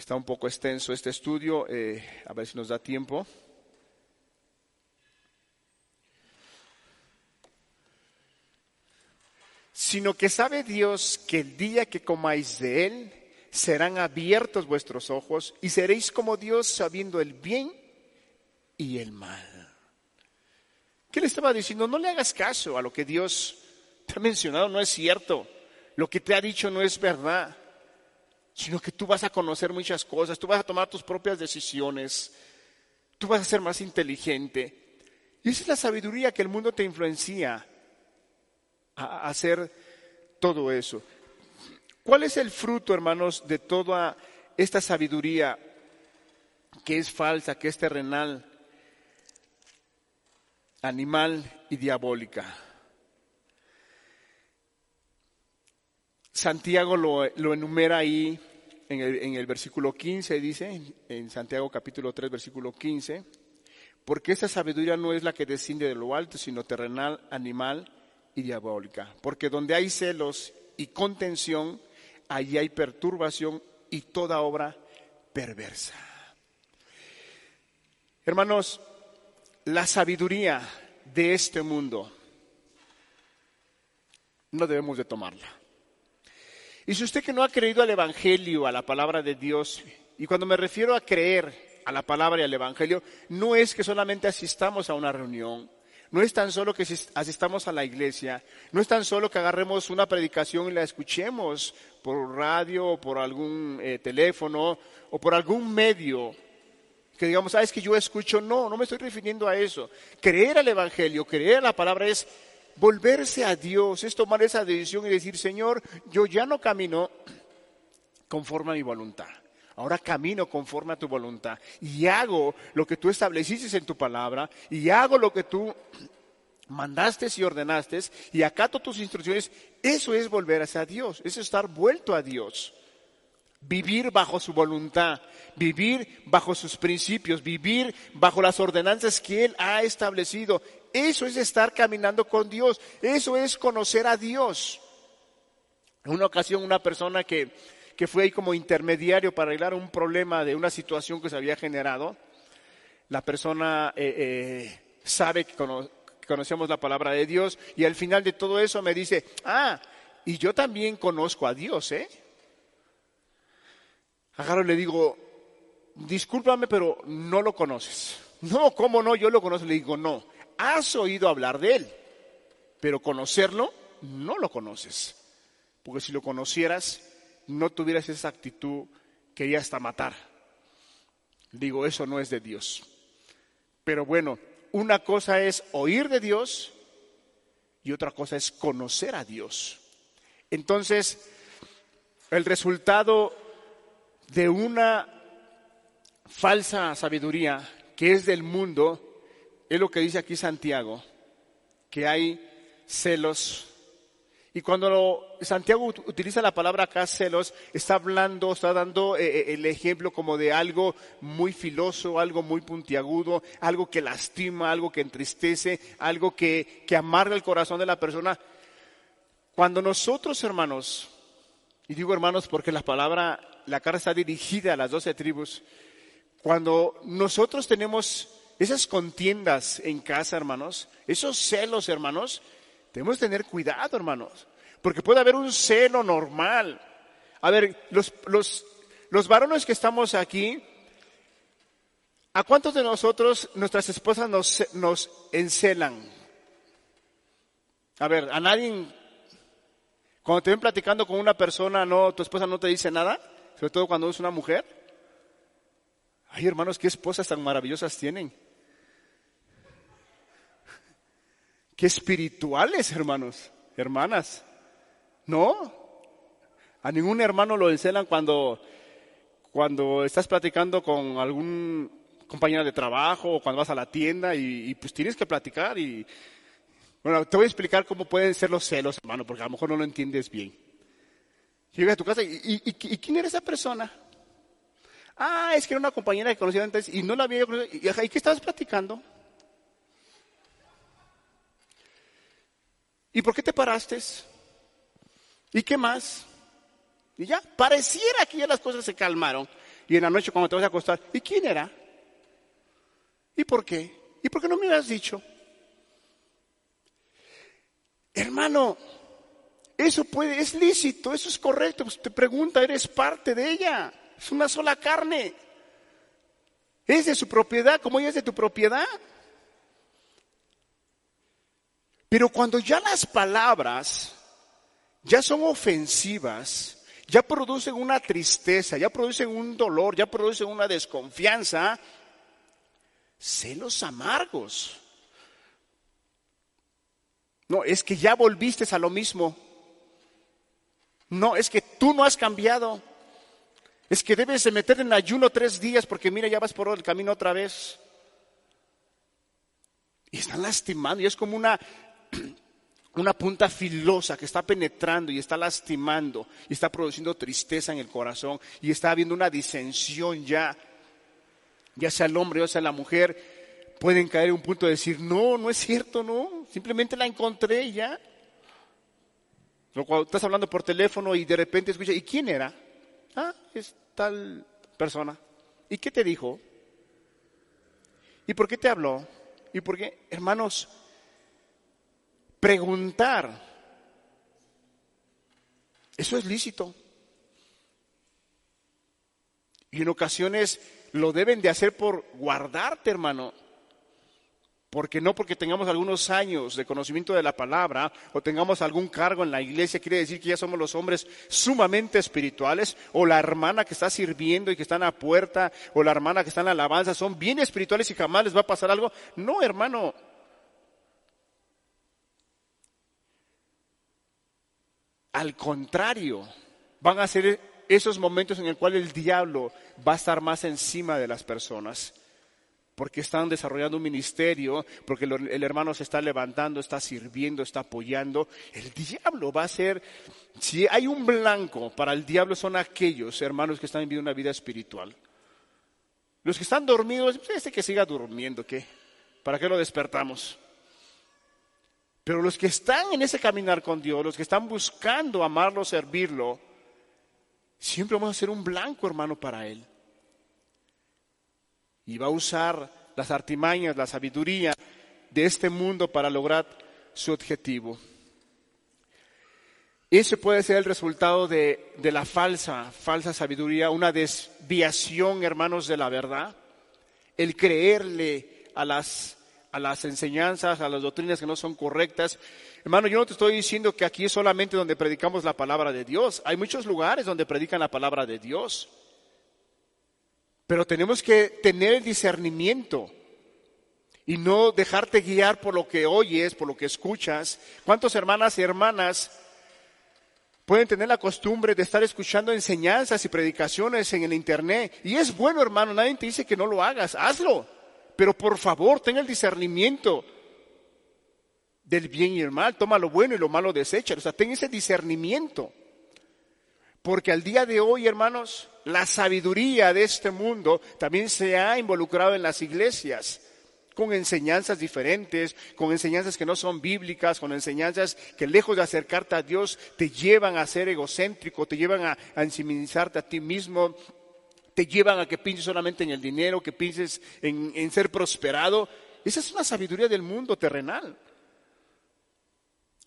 Está un poco extenso este estudio, eh, a ver si nos da tiempo. Sino que sabe Dios que el día que comáis de él, serán abiertos vuestros ojos y seréis como Dios sabiendo el bien y el mal. ¿Qué le estaba diciendo? No le hagas caso a lo que Dios te ha mencionado, no es cierto. Lo que te ha dicho no es verdad sino que tú vas a conocer muchas cosas, tú vas a tomar tus propias decisiones, tú vas a ser más inteligente. Y esa es la sabiduría que el mundo te influencia a hacer todo eso. ¿Cuál es el fruto, hermanos, de toda esta sabiduría que es falsa, que es terrenal, animal y diabólica? Santiago lo, lo enumera ahí en el, versículo 15 dice, en Santiago capítulo 3, versículo 15, porque esa sabiduría no es la que desciende de lo alto, sino terrenal, animal y diabólica. Porque donde hay celos y contención, allí hay perturbación y toda obra perversa. Hermanos, la sabiduría de este mundo no debemos de tomarla. Y si usted que no ha creído al Evangelio, a la palabra de Dios, y cuando me refiero a creer a la palabra y al Evangelio, no es que solamente asistamos a una reunión, no es tan solo que asistamos a la iglesia, no es tan solo que agarremos una predicación y la escuchemos por radio o por algún eh, teléfono o por algún medio que digamos, ah, es que yo escucho. No, no me estoy refiriendo a eso. Creer al Evangelio, creer a la palabra es volverse a Dios, es tomar esa decisión y decir, Señor, yo ya no camino conforme a mi voluntad. Ahora camino conforme a tu voluntad y hago lo que tú estableciste en tu palabra y hago lo que tú mandaste y ordenaste y acato tus instrucciones. Eso es volver hacia Dios, es estar vuelto a Dios. Vivir bajo su voluntad, vivir bajo sus principios, vivir bajo las ordenanzas que Él ha establecido. Eso es estar caminando con Dios, eso es conocer a Dios. En una ocasión una persona que que fue ahí como intermediario para arreglar un problema de una situación que se había generado. La persona eh, eh, sabe que, conocemos la palabra de Dios y al final de todo eso me dice, ah, y yo también conozco a Dios, ¿eh? Agarro y le digo, discúlpame, pero no lo conoces. No, ¿cómo no? Yo lo conozco. Le digo, no, has oído hablar de él, pero conocerlo no lo conoces. Porque si lo conocieras, no tuvieras esa actitud que hasta matar. Digo, eso no es de Dios. Pero bueno, una cosa es oír de Dios y otra cosa es conocer a Dios. Entonces, el resultado de una falsa sabiduría que es del mundo es lo que dice aquí Santiago, que hay celos, y cuando Santiago utiliza la palabra acá celos, está hablando, está dando eh, eh, el ejemplo como de algo muy filoso, algo muy puntiagudo, algo que lastima, algo que entristece, algo que, que amarga el corazón de la persona. Cuando nosotros, hermanos, y digo hermanos porque la palabra, la carta está dirigida a las doce tribus, cuando nosotros tenemos esas contiendas en casa, hermanos, esos celos, hermanos, Debemos tener cuidado, hermanos, porque puede haber un celo normal. A ver, los, los, los varones que estamos aquí, ¿a cuántos de nosotros nuestras esposas nos, nos encelan? A ver, ¿a nadie? Cuando te ven platicando con una persona, no, tu esposa no te dice nada, sobre todo cuando es una mujer. Ay, hermanos, qué esposas tan maravillosas tienen. Qué espirituales, hermanos, hermanas. No, a ningún hermano lo encelan cuando, cuando estás platicando con algún compañero de trabajo o cuando vas a la tienda y, pues tienes que platicar y, bueno, te voy a explicar cómo pueden ser los celos, hermano, porque a lo mejor no lo entiendes bien. Llegas a tu casa y, y, quién era esa persona? Ah, es que era una compañera que conocía antes y no la había conocido. ¿Y qué estabas platicando? ¿Y por qué te paraste? ¿Y qué más? Y ya, pareciera que ya las cosas se calmaron. Y en la noche cuando te vas a acostar, ¿y quién era? ¿Y por qué? ¿Y por qué no me habías dicho? Hermano, eso puede, es lícito, eso es correcto. Pues te pregunta, eres parte de ella. Es una sola carne. Es de su propiedad, como ella es de tu propiedad. Pero cuando ya las palabras ya son ofensivas, ya producen una tristeza, ya producen un dolor, ya producen una desconfianza, celos amargos. No, es que ya volviste a lo mismo. No, es que tú no has cambiado. Es que debes de meter en ayuno tres días porque mira, ya vas por el camino otra vez. Y están lastimando y es como una una punta filosa que está penetrando y está lastimando y está produciendo tristeza en el corazón y está habiendo una disensión ya, ya sea el hombre o sea la mujer, pueden caer en un punto de decir, no, no es cierto, no, simplemente la encontré ya. cuando estás hablando por teléfono y de repente escuchas, ¿y quién era? Ah, es tal persona. ¿Y qué te dijo? ¿Y por qué te habló? ¿Y por qué? Hermanos, preguntar. Eso es lícito. Y en ocasiones lo deben de hacer por guardarte, hermano. Porque no porque tengamos algunos años de conocimiento de la palabra o tengamos algún cargo en la iglesia, quiere decir que ya somos los hombres sumamente espirituales, o la hermana que está sirviendo y que está en la puerta, o la hermana que está en la alabanza, son bien espirituales y jamás les va a pasar algo. No, hermano, Al contrario, van a ser esos momentos en el cual el diablo va a estar más encima de las personas porque están desarrollando un ministerio, porque el hermano se está levantando, está sirviendo, está apoyando. El diablo va a ser, si hay un blanco para el diablo son aquellos hermanos que están viviendo una vida espiritual. Los que están dormidos, pues, este que siga durmiendo, ¿qué? ¿Para qué lo despertamos? Pero los que están en ese caminar con Dios, los que están buscando amarlo, servirlo, siempre vamos a ser un blanco, hermano, para Él y va a usar las artimañas, la sabiduría de este mundo para lograr su objetivo. Ese puede ser el resultado de, la falsa, falsa sabiduría, una desviación, hermanos, de la verdad, el creerle a las, a las enseñanzas, a las doctrinas que no son correctas. Hermano, yo no te estoy diciendo que aquí es solamente donde predicamos la palabra de Dios. Hay muchos lugares donde predican la palabra de Dios. Pero tenemos que tener el discernimiento y no dejarte guiar por lo que oyes, por lo que escuchas. ¿Cuántas hermanas y hermanas pueden tener la costumbre de estar escuchando enseñanzas y predicaciones en el Internet? Y es bueno, hermano, nadie te dice que no lo hagas, hazlo. Pero por favor, ten el discernimiento del bien y el mal. Toma lo bueno y lo malo desecha. O sea, ten ese discernimiento. Porque al día de hoy, hermanos, la sabiduría de este mundo también se ha involucrado en las iglesias con enseñanzas diferentes, con enseñanzas que no son bíblicas, con enseñanzas que lejos de acercarte a Dios te llevan a ser egocéntrico, te llevan a, a a ti mismo, te llevan a que pienses solamente en el dinero, que pienses en, en ser prosperado. Esa es una sabiduría del mundo terrenal.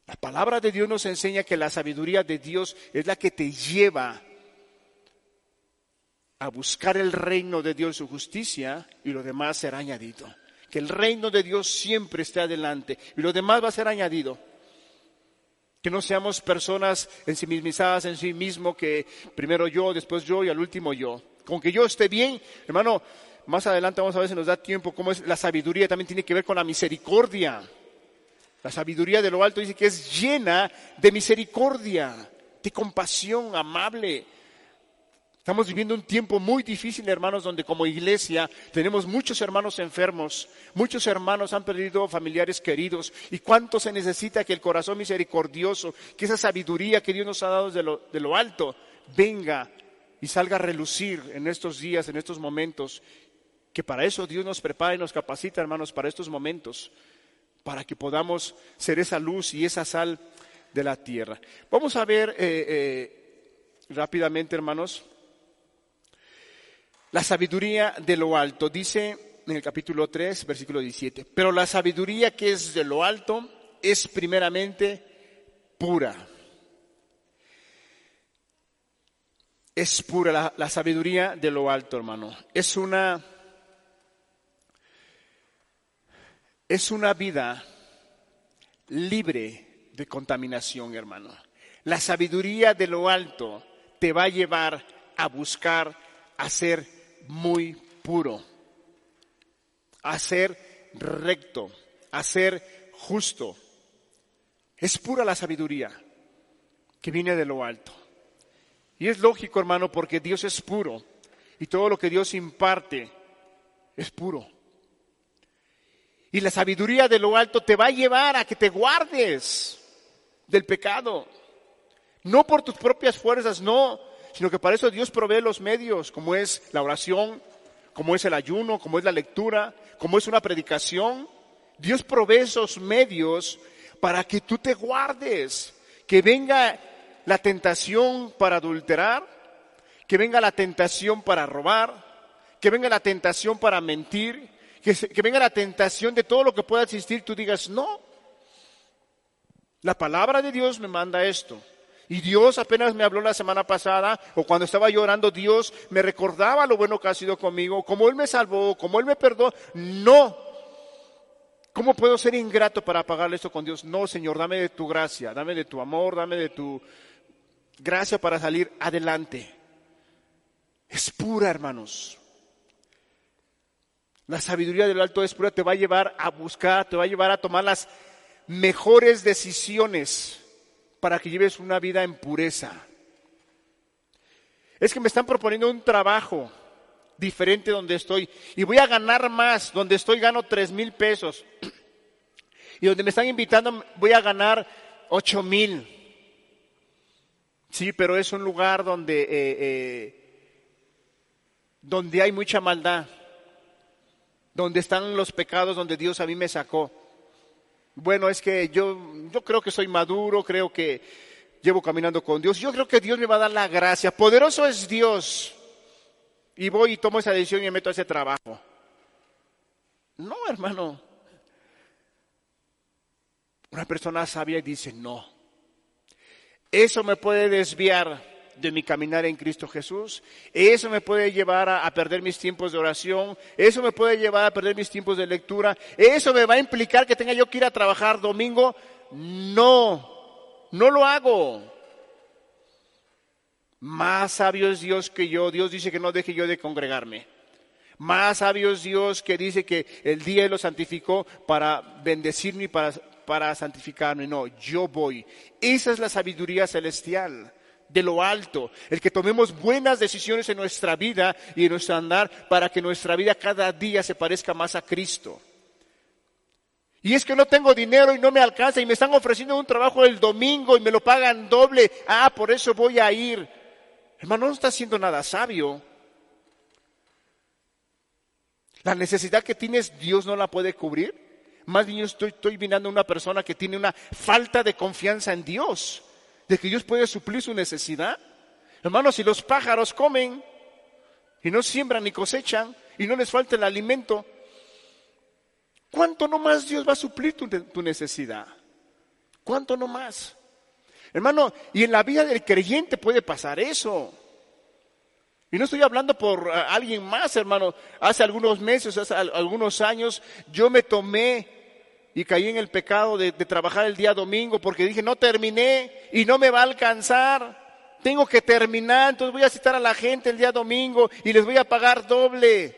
La palabra de Dios nos enseña que la sabiduría de Dios es la que te lleva a buscar el reino de Dios, su justicia, y lo demás será añadido. Que el reino de Dios siempre esté adelante y lo demás va a ser añadido. Que no seamos personas ensimismizadas en sí mismo, que primero yo, después yo y al último yo. Con que yo esté bien, hermano, más adelante vamos a ver si nos da tiempo cómo es la sabiduría, también tiene que ver con la misericordia. La sabiduría de lo alto dice que es llena de misericordia, de compasión, amable. Estamos viviendo un tiempo muy difícil, hermanos, donde como iglesia tenemos muchos hermanos enfermos, muchos hermanos han perdido familiares queridos. ¿Y cuánto se necesita que el corazón misericordioso, que esa sabiduría que Dios nos ha dado de lo, de lo alto, venga y salga a relucir en estos días, en estos momentos? Que para eso Dios nos prepara y nos capacita, hermanos, para estos momentos para que podamos ser esa luz y esa sal de la tierra. Vamos a ver eh, eh, rápidamente, hermanos, la sabiduría de lo alto. Dice en el capítulo 3, versículo 17, pero la sabiduría que es de lo alto es primeramente pura. Es pura la, sabiduría de lo alto, hermano. Es una es una vida libre de contaminación, hermano. La sabiduría de lo alto te va a llevar a buscar a ser muy puro, a ser recto, a ser justo. Es pura la sabiduría que viene de lo alto. Y es lógico, hermano, porque Dios es puro y todo lo que Dios imparte es puro. Y la sabiduría de lo alto te va a llevar a que te guardes del pecado. No por tus propias fuerzas, no, sino que para eso Dios provee los medios, como es la oración, como es el ayuno, como es la lectura, como es una predicación. Dios provee esos medios para que tú te guardes, que venga la tentación para adulterar, que venga la tentación para robar, que venga la tentación para mentir, que, venga la tentación de todo lo que pueda existir, tú digas, no. La palabra de Dios me manda esto. Y Dios apenas me habló la semana pasada, o cuando estaba llorando, Dios me recordaba lo bueno que ha sido conmigo, cómo Él me salvó, cómo Él me perdonó. No. ¿Cómo puedo ser ingrato para pagarle esto con Dios? No, Señor, dame de tu gracia, dame de tu amor, dame de tu gracia para salir adelante. Es pura, hermanos. La sabiduría del alto es pura, te va a llevar a buscar, te va a llevar a tomar las mejores decisiones para que lleves una vida en pureza. Es que me están proponiendo un trabajo diferente donde estoy y voy a ganar más. Donde estoy gano tres mil pesos *clears throat* y donde me están invitando voy a ganar ocho mil. Sí, pero es un lugar donde, eh, eh, donde hay mucha maldad, donde están los pecados, donde Dios a mí me sacó. Bueno, es que yo, yo creo que soy maduro, creo que llevo caminando con Dios. Yo creo que Dios me va a dar la gracia. Poderoso es Dios. Y voy y tomo esa decisión y me meto a ese trabajo. No, hermano. Una persona sabia dice, no, eso me puede desviar de mi caminar en Cristo Jesús. Eso me puede llevar a, perder mis tiempos de oración. Eso me puede llevar a perder mis tiempos de lectura. Eso me va a implicar que tenga yo que ir a trabajar domingo. No, no lo hago. Más sabio es Dios que yo. Dios dice que no deje yo de congregarme. Más sabio es Dios que dice que el día lo santificó para bendecirme y para para santificarme, no, yo voy. Esa es la sabiduría celestial de lo alto, el que tomemos buenas decisiones en nuestra vida y en nuestro andar para que nuestra vida cada día se parezca más a Cristo. Y es que no tengo dinero y no me alcanza y me están ofreciendo un trabajo el domingo y me lo pagan doble. Ah, por eso voy a ir. Hermano, no está haciendo nada sabio. La necesidad que tienes, Dios no la puede cubrir. Más bien yo estoy, estoy mirando a una persona que tiene una falta de confianza en Dios, de que Dios puede suplir su necesidad. Hermanos, si los pájaros comen y no siembran ni cosechan y no les falta el alimento, ¿cuánto no más Dios va a suplir tu, tu necesidad? ¿Cuánto no más? Hermano, y en la vida del creyente puede pasar eso. Y no estoy hablando por eh, alguien más, hermano. Hace algunos meses, hace algunos años, yo me tomé y caí en el pecado de, trabajar el día domingo porque dije, no terminé y no me va a alcanzar. Tengo que terminar, entonces voy a citar a la gente el día domingo y les voy a pagar doble.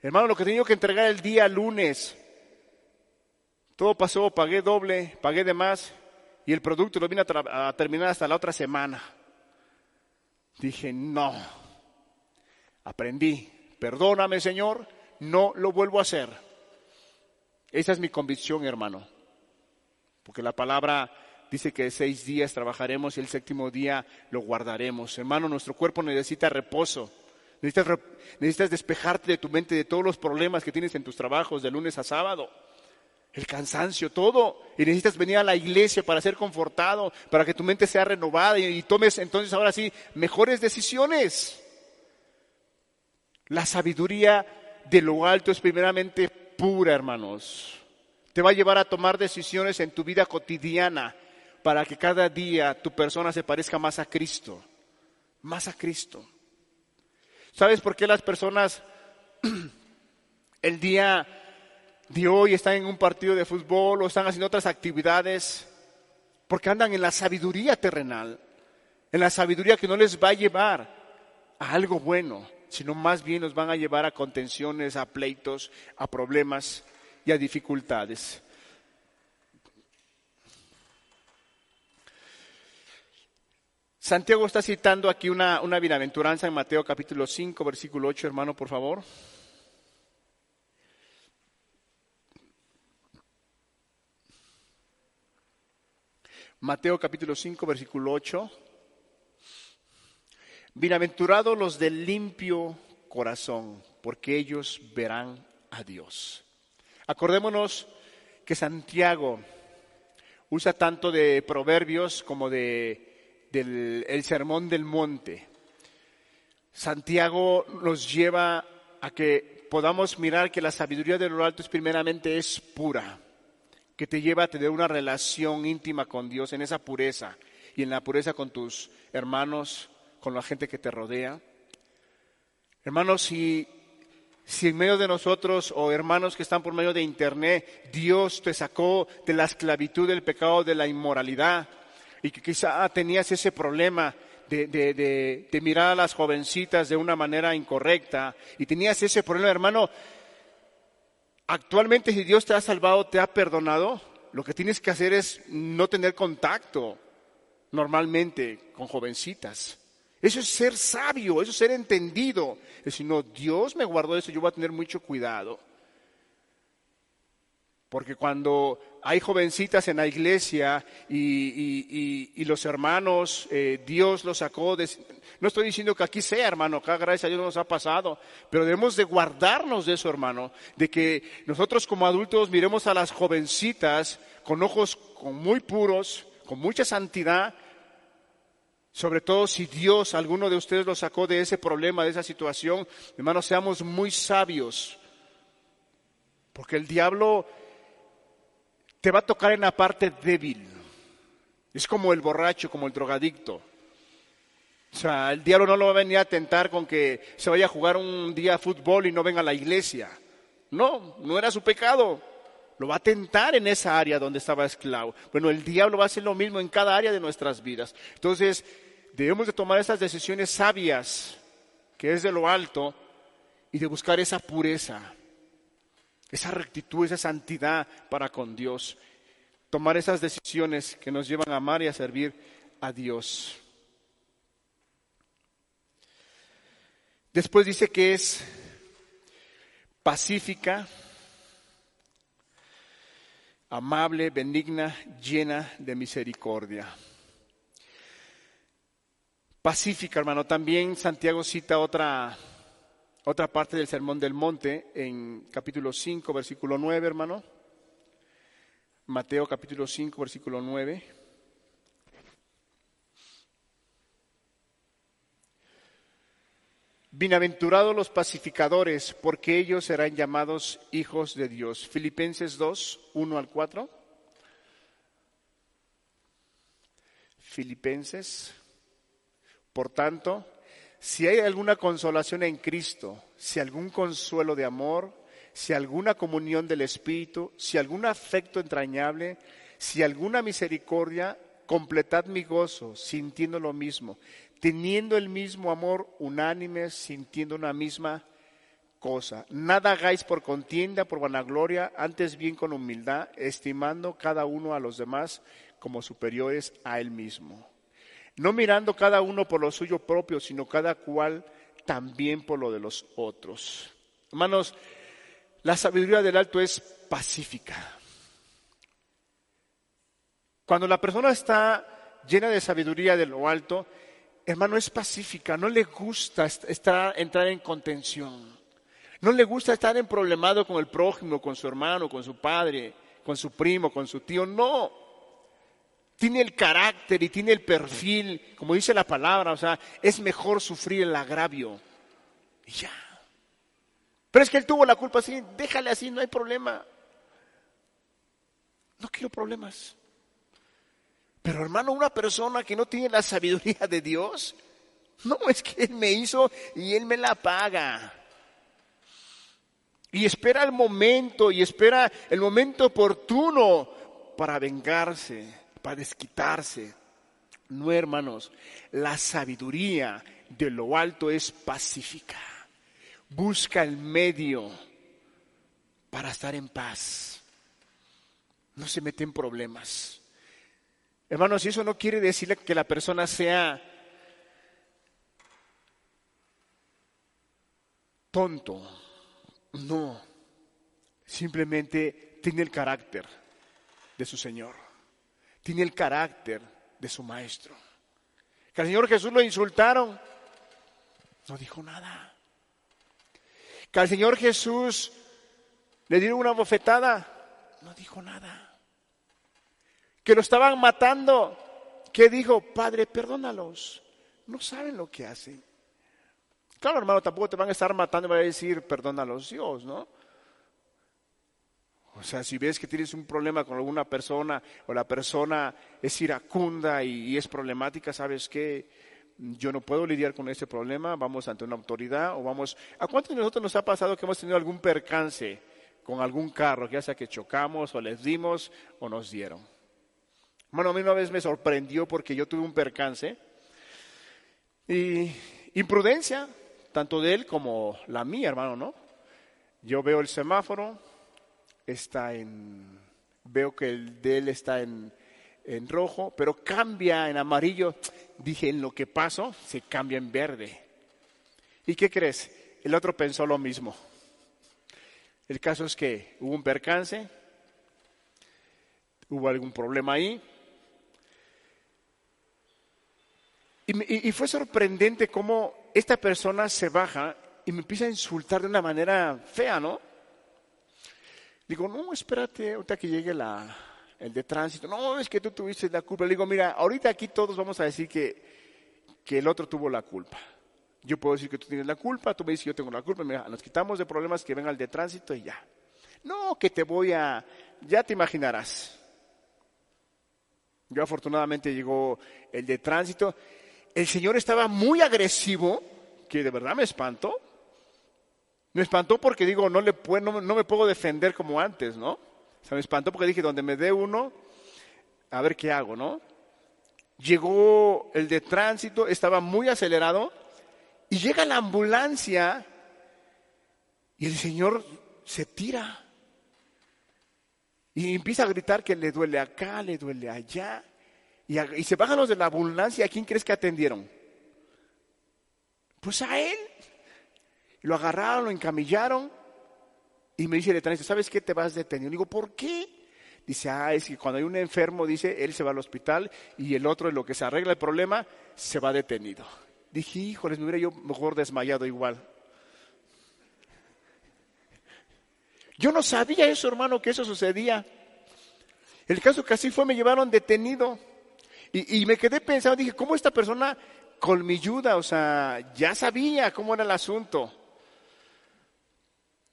Hermano, lo que tenía que entregar el día lunes, todo pasó, pagué doble, pagué de más y el producto lo vine a terminar hasta la otra semana. Dije, no, aprendí, perdóname Señor, no lo vuelvo a hacer. Esa es mi convicción, hermano, porque la palabra dice que seis días trabajaremos y el séptimo día lo guardaremos. Hermano, nuestro cuerpo necesita reposo. Necesitas, necesitas, despejarte de tu mente de todos los problemas que tienes en tus trabajos de lunes a sábado. El cansancio, todo. Y necesitas venir a la iglesia para ser confortado, para que tu mente sea renovada y, tomes entonces ahora sí mejores decisiones. La sabiduría de lo alto es primeramente pura, hermanos. Te va a llevar a tomar decisiones en tu vida cotidiana para que cada día tu persona se parezca más a Cristo, más a Cristo. ¿Sabes por qué las personas *clears throat* el día de hoy están en un partido de fútbol o están haciendo otras actividades, porque andan en la sabiduría terrenal, en la sabiduría que no les va a llevar a algo bueno, sino más bien nos van a llevar a contenciones, a pleitos, a problemas y a dificultades. Santiago está citando aquí una, una bienaventuranza en Mateo capítulo 5, versículo 8, hermano, por favor. Mateo capítulo 5, versículo 8. Bienaventurados los del limpio corazón, porque ellos verán a Dios. Acordémonos que Santiago usa tanto de proverbios como de del el sermón del monte. Santiago nos lleva a que podamos mirar que la sabiduría de lo alto es primeramente es pura que te lleva a tener una relación íntima con Dios en esa pureza y en la pureza con tus hermanos, con la gente que te rodea. Hermanos, si, si en medio de nosotros o hermanos que están por medio de internet, Dios te sacó de la esclavitud del pecado, de la inmoralidad, y que quizá tenías ese problema de, de, de, de, mirar a las jovencitas de una manera incorrecta y tenías ese problema, hermano, Actualmente si Dios te ha salvado, te ha perdonado, lo que tienes que hacer es no tener contacto normalmente con jovencitas Eso es ser sabio, eso es ser entendido. Es decir, no, Dios me guardó eso, yo voy a tener mucho cuidado. Porque cuando hay jovencitas en la iglesia y, los hermanos, eh, Dios los sacó de... No estoy diciendo que aquí sea, hermano, acá gracias a Dios nos ha pasado, pero debemos de guardarnos de eso, hermano, de que nosotros como adultos miremos a las jovencitas con ojos con muy puros, con mucha santidad, sobre todo si Dios, alguno de ustedes lo sacó de ese problema, de esa situación, hermanos, seamos muy sabios, porque el diablo te va a tocar en la parte débil. Es como el borracho, como el drogadicto. O sea, el diablo no lo va a venir a tentar con que se vaya a jugar un día a fútbol y no venga a la iglesia. No, no era su pecado. Lo va a tentar en esa área donde estaba esclavo. Bueno, el diablo va a hacer lo mismo en cada área de nuestras vidas. Entonces, debemos de tomar esas decisiones sabias, que es de lo alto, y de buscar esa pureza esa rectitud, esa santidad para con Dios. Tomar esas decisiones que nos llevan a amar y a servir a Dios. Después dice que es pacífica, amable, benigna, llena de misericordia. Pacífica, hermano. También Santiago cita otra otra parte del Sermón del Monte en capítulo 5, versículo 9, hermano. Mateo capítulo 5, versículo 9. Bienaventurados los pacificadores, porque ellos serán llamados hijos de Dios. Filipenses 2, 1 al 4. Filipenses. Por tanto, si hay alguna consolación en Cristo, si algún consuelo de amor, si alguna comunión del Espíritu, si algún afecto entrañable, si alguna misericordia, completad mi gozo, sintiendo lo mismo, teniendo el mismo amor unánime, sintiendo una misma cosa. Nada hagáis por contienda, por vanagloria, antes bien con humildad, estimando cada uno a los demás como superiores a él mismo no mirando cada uno por lo suyo propio, sino cada cual también por lo de los otros. Hermanos, la sabiduría del alto es pacífica. Cuando la persona está llena de sabiduría de lo alto, hermano, es pacífica, no le gusta estar, entrar en contención, no le gusta estar en problemado con el prójimo, con su hermano, con su padre, con su primo, con su tío, no tiene el carácter y tiene el perfil, como dice la palabra, o sea, es mejor sufrir el agravio. Y ya. Pero es que él tuvo la culpa así, déjale así, no hay problema. No quiero problemas. Pero hermano, una persona que no tiene la sabiduría de Dios, no es que Él me hizo y Él me la paga. Y espera el momento y espera el momento oportuno para vengarse para desquitarse. No, hermanos, la sabiduría de lo alto es pacífica. Busca el medio para estar en paz. No se mete en problemas. Hermanos, y eso no quiere decir que la persona sea tonto. No. Simplemente tiene el carácter de su Señor tiene el carácter de su maestro. Que al Señor Jesús lo insultaron, no dijo nada. Que al Señor Jesús le dieron una bofetada, no dijo nada. Que lo estaban matando, que dijo, Padre, perdónalos, no saben lo que hacen. Claro, hermano, tampoco te van a estar matando y van a decir, perdónalos Dios, ¿no? O sea, si ves que tienes un problema con alguna persona o la persona es iracunda y, es problemática, ¿sabes qué? Yo no puedo lidiar con ese problema, vamos ante una autoridad o vamos... ¿A cuántos de nosotros nos ha pasado que hemos tenido algún percance con algún carro, ya sea que chocamos o les dimos o nos dieron? Bueno, a mí una vez me sorprendió porque yo tuve un percance y imprudencia, tanto de él como la mía, hermano, ¿no? Yo veo el semáforo, está en, veo que el de él está en, en rojo, pero cambia en amarillo. Dije, en lo que paso, se cambia en verde. ¿Y qué crees? El otro pensó lo mismo. El caso es que hubo un percance, hubo algún problema ahí. Y, y, fue sorprendente cómo esta persona se baja y me empieza a insultar de una manera fea, ¿no? Digo, no, espérate, ahorita que llegue la, el de tránsito. No, es que tú tuviste la culpa. Le digo, mira, ahorita aquí todos vamos a decir que, que el otro tuvo la culpa. Yo puedo decir que tú tienes la culpa, tú me dices que yo tengo la culpa. Mira, nos quitamos de problemas que venga el de tránsito y ya. No, que te voy a... Ya te imaginarás. Yo afortunadamente llegó el de tránsito. El señor estaba muy agresivo, que de verdad me espantó. Me espantó porque digo, no, le puedo, no, me puedo defender como antes, ¿no? O sea, me espantó porque dije, donde me dé uno, a ver qué hago, ¿no? Llegó el de tránsito, estaba muy acelerado y llega la ambulancia y el señor se tira. Y empieza a gritar que le duele acá, le duele allá. Y, se bajan los de la ambulancia. ¿A quién crees que atendieron? Pues a él. Lo agarraron, lo encamillaron. Y me dice el ¿sabes qué? Te vas detenido. Digo, ¿por qué? Dice, ah, es que cuando hay un enfermo, dice, él se va al hospital y el otro, en lo que se arregla el problema, se va detenido. Dije, híjoles, me hubiera yo mejor desmayado igual. Yo no sabía eso, hermano, que eso sucedía. El caso que así fue, me llevaron detenido. Y, me quedé pensando, dije, ¿cómo esta persona colmilluda? O sea, ya sabía cómo era el asunto.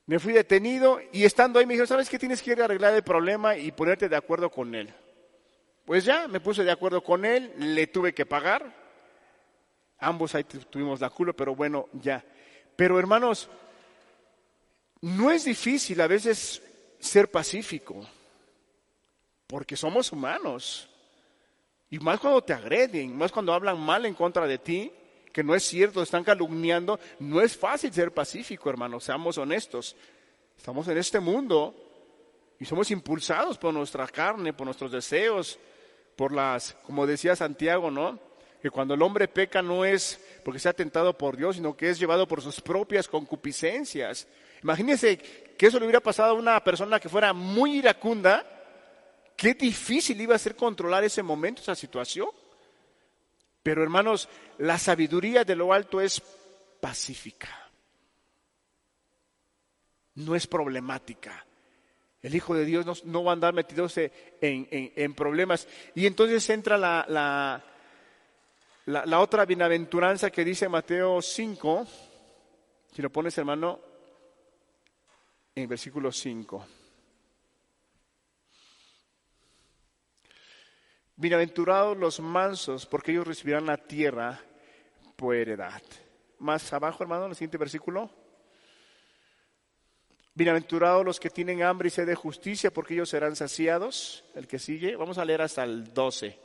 Me fui detenido y estando ahí me dijo, ¿sabes qué? Tienes que ir a arreglar el problema y ponerte de acuerdo con él. Pues ya, me puse de acuerdo con él, le tuve que pagar. Ambos ahí tuvimos la culpa, pero bueno, ya. Pero hermanos, no es difícil a veces ser pacífico, porque somos humanos. Y más cuando te agreden, más cuando hablan mal en contra de ti, que no es cierto, están calumniando, no es fácil ser pacífico, hermanos, seamos honestos. Estamos en este mundo y somos impulsados por nuestra carne, por nuestros deseos, por las, como decía Santiago, ¿no? Que cuando el hombre peca no es porque sea tentado por Dios, sino que es llevado por sus propias concupiscencias. Imagínense que eso le hubiera pasado a una persona que fuera muy iracunda, qué difícil iba a ser controlar ese momento, esa situación. Pero hermanos, la sabiduría de lo alto es pacífica. No es problemática. El Hijo de Dios no, va a andar metiéndose en, problemas. Y entonces entra la, la, la, la otra bienaventuranza que dice Mateo 5. Si lo pones, hermano, en versículo 5. Bienaventurados los mansos, porque ellos recibirán la tierra por heredad. Más abajo, hermano, en el siguiente versículo. Bienaventurados los que tienen hambre y sed de justicia, porque ellos serán saciados. El que sigue, vamos a leer hasta el 12.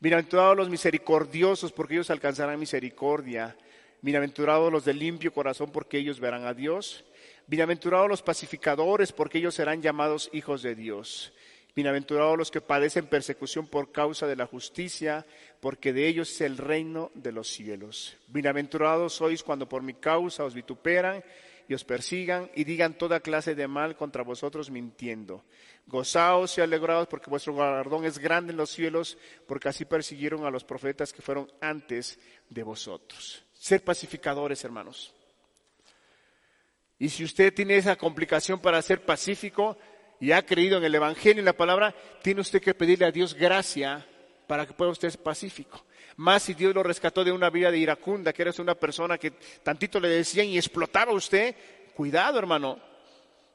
Bienaventurados los misericordiosos, porque ellos alcanzarán misericordia. Bienaventurados los de limpio corazón, porque ellos verán a Dios. Bienaventurados los pacificadores, porque ellos serán llamados hijos de Dios. Bienaventurados los que padecen persecución por causa de la justicia, porque de ellos es el reino de los cielos. Bienaventurados sois cuando por mi causa os vituperan y os persigan y digan toda clase de mal contra vosotros mintiendo. Gozaos y alegraos porque vuestro galardón es grande en los cielos, porque así persiguieron a los profetas que fueron antes de vosotros. Ser pacificadores, hermanos. Y si usted tiene esa complicación para ser pacífico y ha creído en el Evangelio y la palabra, tiene usted que pedirle a Dios gracia para que pueda usted ser pacífico. Más si Dios lo rescató de una vida de iracunda, que eres una persona que tantito le decían y explotaba usted, cuidado hermano.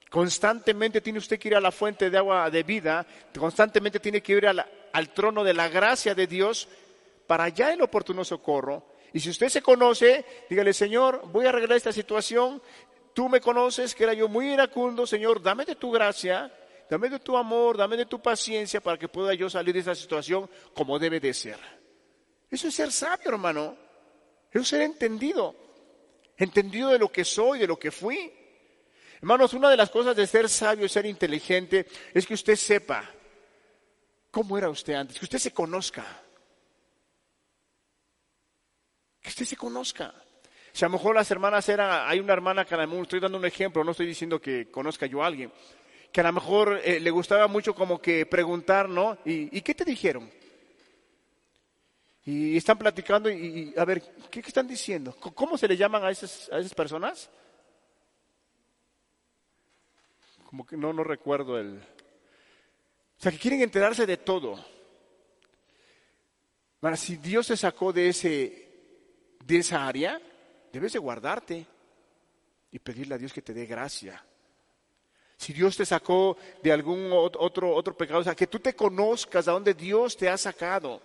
Constantemente tiene usted que ir a la fuente de agua de vida, constantemente tiene que ir al trono de la gracia de Dios para allá el oportuno socorro. Y si usted se conoce, dígale, Señor, voy a arreglar esta situación, Tú me conoces que era yo muy iracundo, Señor, dame de tu gracia, dame de tu amor, dame de tu paciencia para que pueda yo salir de esta situación como debe de ser. Eso es ser sabio, hermano. Eso es ser entendido. Entendido de lo que soy, de lo que fui. Hermanos, una de las cosas de ser sabio y ser inteligente es que usted sepa cómo era usted antes, que usted se conozca. Que usted se conozca. Si a lo mejor las hermanas eran, hay una hermana que a lo mejor, estoy dando un ejemplo, no estoy diciendo que conozca yo a alguien, que a lo mejor eh, le gustaba mucho como que preguntar, ¿no? ¿Y, qué te dijeron? Y están platicando y, a ver, ¿qué, están diciendo? ¿Cómo se le llaman a esas, a esas personas? Como que no, no recuerdo el... O sea, que quieren enterarse de todo. Ahora, si Dios te sacó de, ese, de esa área, debes de guardarte y pedirle a Dios que te dé gracia. Si Dios te sacó de algún otro, otro pecado, o sea, que tú te conozcas de dónde Dios te ha sacado,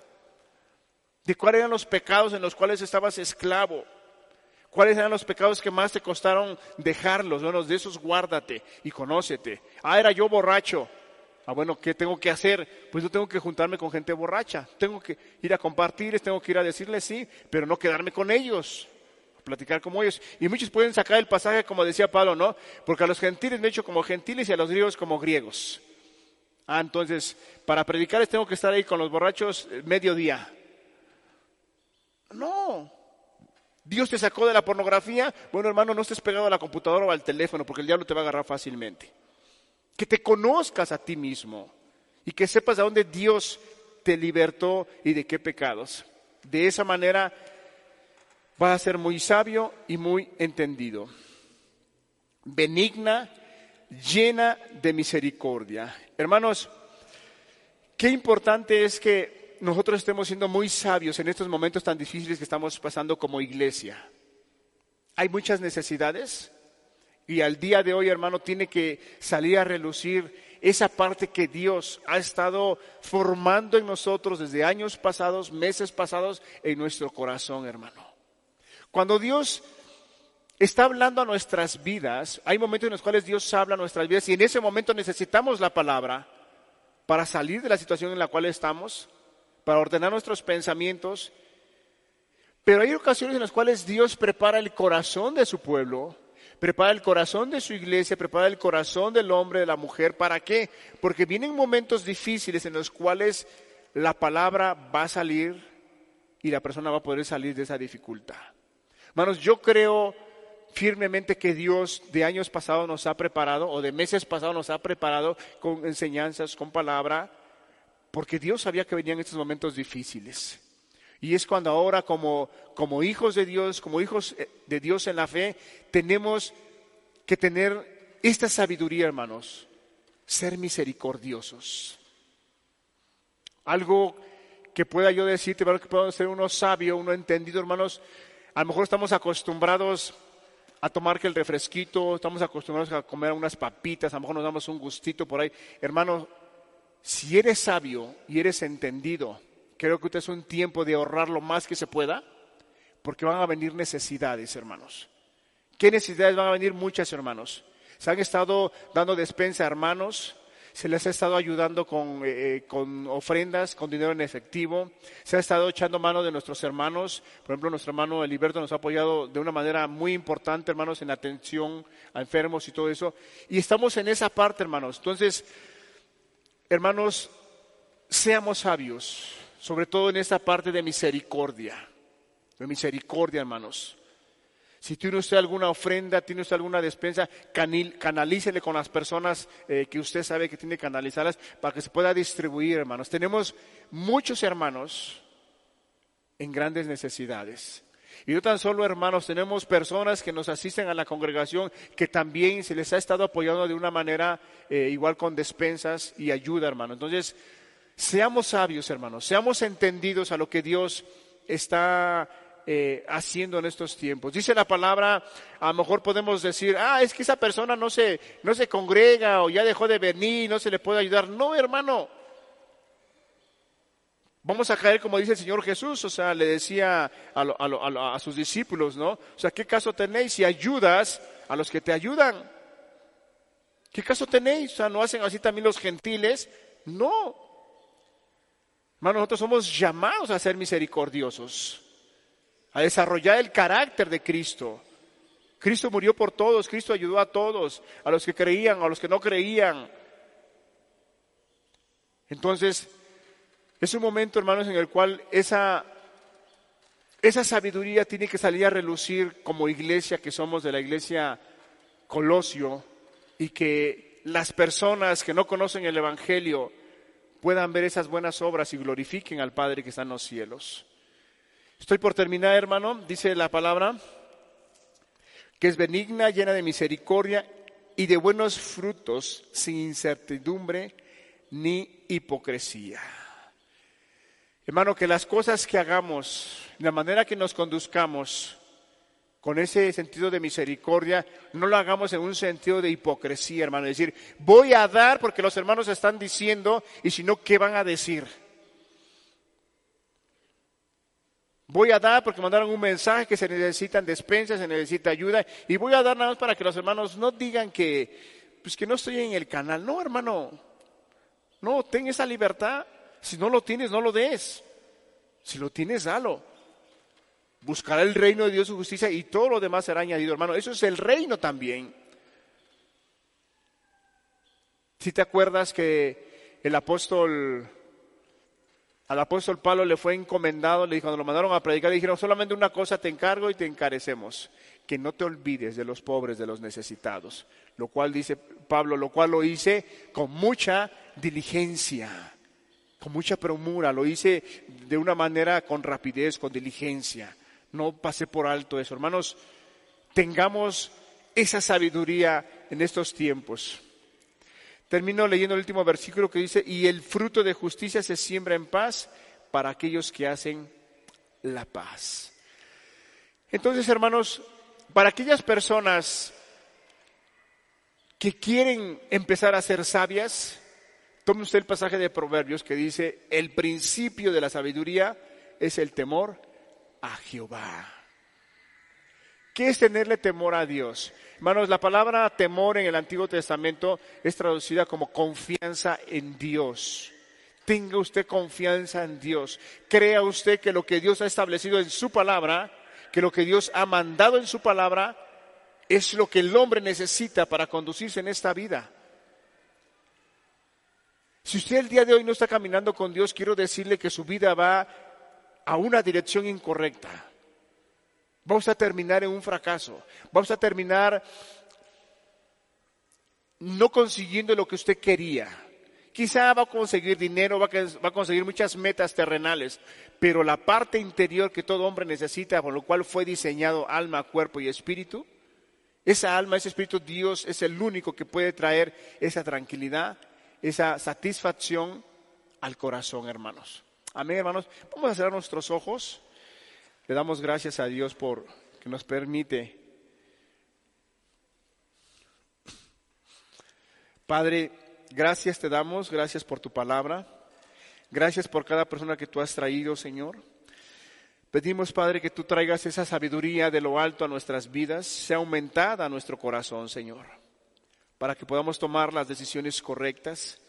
de cuáles eran los pecados en los cuales estabas esclavo. ¿Cuáles eran los pecados que más te costaron dejarlos? Bueno, de esos guárdate y conócete. Ah, era yo borracho. Ah, bueno, ¿qué tengo que hacer? Pues yo tengo que juntarme con gente borracha. Tengo que ir a compartirles, tengo que ir a decirles sí, pero no quedarme con ellos. Platicar como ellos. Y muchos pueden sacar el pasaje como decía Pablo, ¿no? Porque a los gentiles me he hecho como gentiles y a los griegos como griegos. Ah, entonces, para predicarles tengo que estar ahí con los borrachos eh, mediodía. No, Dios te sacó de la pornografía, bueno hermano, no estés pegado a la computadora o al teléfono porque el diablo te va a agarrar fácilmente. Que te conozcas a ti mismo y que sepas de dónde Dios te libertó y de qué pecados. De esa manera vas a ser muy sabio y muy entendido. Benigna, llena de misericordia. Hermanos, qué importante es que nosotros estemos siendo muy sabios en estos momentos tan difíciles que estamos pasando como iglesia. Hay muchas necesidades y al día de hoy, hermano, tiene que salir a relucir esa parte que Dios ha estado formando en nosotros desde años pasados, meses pasados, en nuestro corazón, hermano. Cuando Dios está hablando a nuestras vidas, hay momentos en los cuales Dios habla a nuestras vidas y en ese momento necesitamos la palabra para salir de la situación en la cual estamos para ordenar nuestros pensamientos. Pero hay ocasiones en las cuales Dios prepara el corazón de su pueblo, prepara el corazón de su iglesia, prepara el corazón del hombre, de la mujer. ¿Para qué? Porque vienen momentos difíciles en los cuales la palabra va a salir y la persona va a poder salir de esa dificultad. Hermanos, yo creo firmemente que Dios de años pasados nos ha preparado o de meses pasados nos ha preparado con enseñanzas, con palabra, porque Dios sabía que venían estos momentos difíciles. Y es cuando ahora como, como hijos de Dios, como hijos eh, de Dios en la fe, tenemos que tener esta sabiduría, hermanos, ser misericordiosos. Algo que pueda yo decirte, que puedo ser uno sabio, uno entendido, hermanos. A lo mejor estamos acostumbrados a tomar que el refresquito, estamos acostumbrados a comer unas papitas, a lo mejor nos damos un gustito por ahí. Hermanos, si eres sabio y eres entendido, creo que usted es un tiempo de ahorrar lo más que se pueda, porque van a venir necesidades, hermanos. ¿Qué necesidades van a venir? Muchas, hermanos. Se han estado dando despensa hermanos, se les ha estado ayudando con, eh, eh, con, ofrendas, con dinero en efectivo, se ha estado echando mano de nuestros hermanos, por ejemplo, nuestro hermano Eliberto nos ha apoyado de una manera muy importante, hermanos, en atención a enfermos y todo eso, y estamos en esa parte, hermanos. Entonces, Hermanos, seamos sabios, sobre todo en esta parte de misericordia, de misericordia, hermanos. Si tiene usted alguna ofrenda, tiene usted alguna despensa, canalícele con las personas eh, que usted sabe que tiene que canalizarlas para que se pueda distribuir, hermanos. Tenemos muchos hermanos en grandes necesidades. Y no tan solo hermanos, tenemos personas que nos asisten a la congregación que también se les ha estado apoyando de una manera eh, igual con despensas y ayuda, hermano. Entonces, seamos sabios, hermanos, seamos entendidos a lo que Dios está eh, haciendo en estos tiempos. Dice la palabra, a lo mejor podemos decir, ah, es que esa persona no se, no se congrega o ya dejó de venir, no se le puede ayudar. No, hermano, Vamos a caer como dice el Señor Jesús, o sea, le decía a, sus discípulos, ¿no? O sea, ¿qué caso tenéis si ayudas a los que te ayudan? ¿Qué caso tenéis? O sea, ¿no hacen así también los gentiles? No. Hermano, nosotros somos llamados a ser misericordiosos, a desarrollar el carácter de Cristo. Cristo murió por todos, Cristo ayudó a todos, a los que creían, a los que no creían. Entonces, Es un momento, hermanos, en el cual esa, esa sabiduría tiene que salir a relucir como iglesia que somos de la iglesia Colosio y que las personas que no conocen el Evangelio puedan ver esas buenas obras y glorifiquen al Padre que está en los cielos. Estoy por terminar, hermano, dice la palabra, que es benigna, llena de misericordia y de buenos frutos, sin incertidumbre ni hipocresía. Hermano, que las cosas que hagamos, la manera que nos conduzcamos, con ese sentido de misericordia, no lo hagamos en un sentido de hipocresía, hermano. Es decir, voy a dar porque los hermanos están diciendo y si no, ¿qué van a decir? Voy a dar porque mandaron un mensaje que se necesitan despensas, se necesita ayuda y voy a dar nada más para que los hermanos no digan que, pues que no estoy en el canal. No, hermano, no, ten esa libertad. Si no lo tienes, no lo des. Si lo tienes, dalo buscará el reino de Dios su justicia y todo lo demás será añadido, hermano. Eso es el reino también. Si te acuerdas que el apóstol, al apóstol Pablo le fue encomendado, le dijo, cuando lo mandaron a predicar, le dijeron, solamente una cosa te encargo y te encarecemos, que no te olvides de los pobres, de los necesitados. Lo cual dice Pablo, lo cual lo hice con mucha diligencia, con mucha premura, lo hice de una manera con rapidez, con diligencia no pase por alto eso. Hermanos, tengamos esa sabiduría en estos tiempos. Termino leyendo el último versículo que dice, y el fruto de justicia se siembra en paz para aquellos que hacen la paz. Entonces, hermanos, para aquellas personas que quieren empezar a ser sabias, tome usted el pasaje de Proverbios que dice, el principio de la sabiduría es el temor a Jehová. ¿Qué es tenerle temor a Dios? Hermanos, la palabra temor en el Antiguo Testamento es traducida como confianza en Dios. Tenga usted confianza en Dios. Crea usted que lo que Dios ha establecido en su palabra, que lo que Dios ha mandado en su palabra, es lo que el hombre necesita para conducirse en esta vida. Si usted el día de hoy no está caminando con Dios, quiero decirle que su vida va a una dirección incorrecta. Vamos a terminar en un fracaso. Vamos a terminar no consiguiendo lo que usted quería. Quizá va a conseguir dinero, va a, conseguir muchas metas terrenales, pero la parte interior que todo hombre necesita, por lo cual fue diseñado alma, cuerpo y espíritu, esa alma, ese espíritu, Dios es el único que puede traer esa tranquilidad, esa satisfacción al corazón, hermanos. Amén, hermanos. Vamos a cerrar nuestros ojos. Le damos gracias a Dios por que nos permite. Padre, gracias te damos, gracias por tu palabra. Gracias por cada persona que tú has traído, Señor. Pedimos, Padre, que tú traigas esa sabiduría de lo alto a nuestras vidas, sea aumentada a nuestro corazón, Señor, para que podamos tomar las decisiones correctas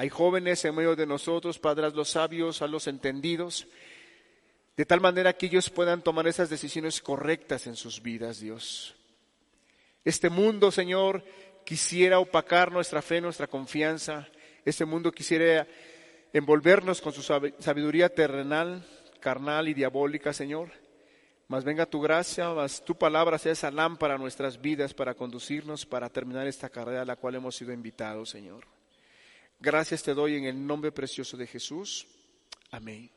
hay jóvenes en medio de nosotros, padres los sabios, a los entendidos, de tal manera que ellos puedan tomar esas decisiones correctas en sus vidas, Dios. Este mundo, Señor, quisiera opacar nuestra fe, nuestra confianza. Este mundo quisiera envolvernos con su sabiduría terrenal, carnal y diabólica, Señor. Mas venga tu gracia, mas tu palabra sea esa lámpara a nuestras vidas para conducirnos, para terminar esta carrera a la cual hemos sido invitados, Señor. Gracias te doy en el nombre precioso de Jesús. Amén.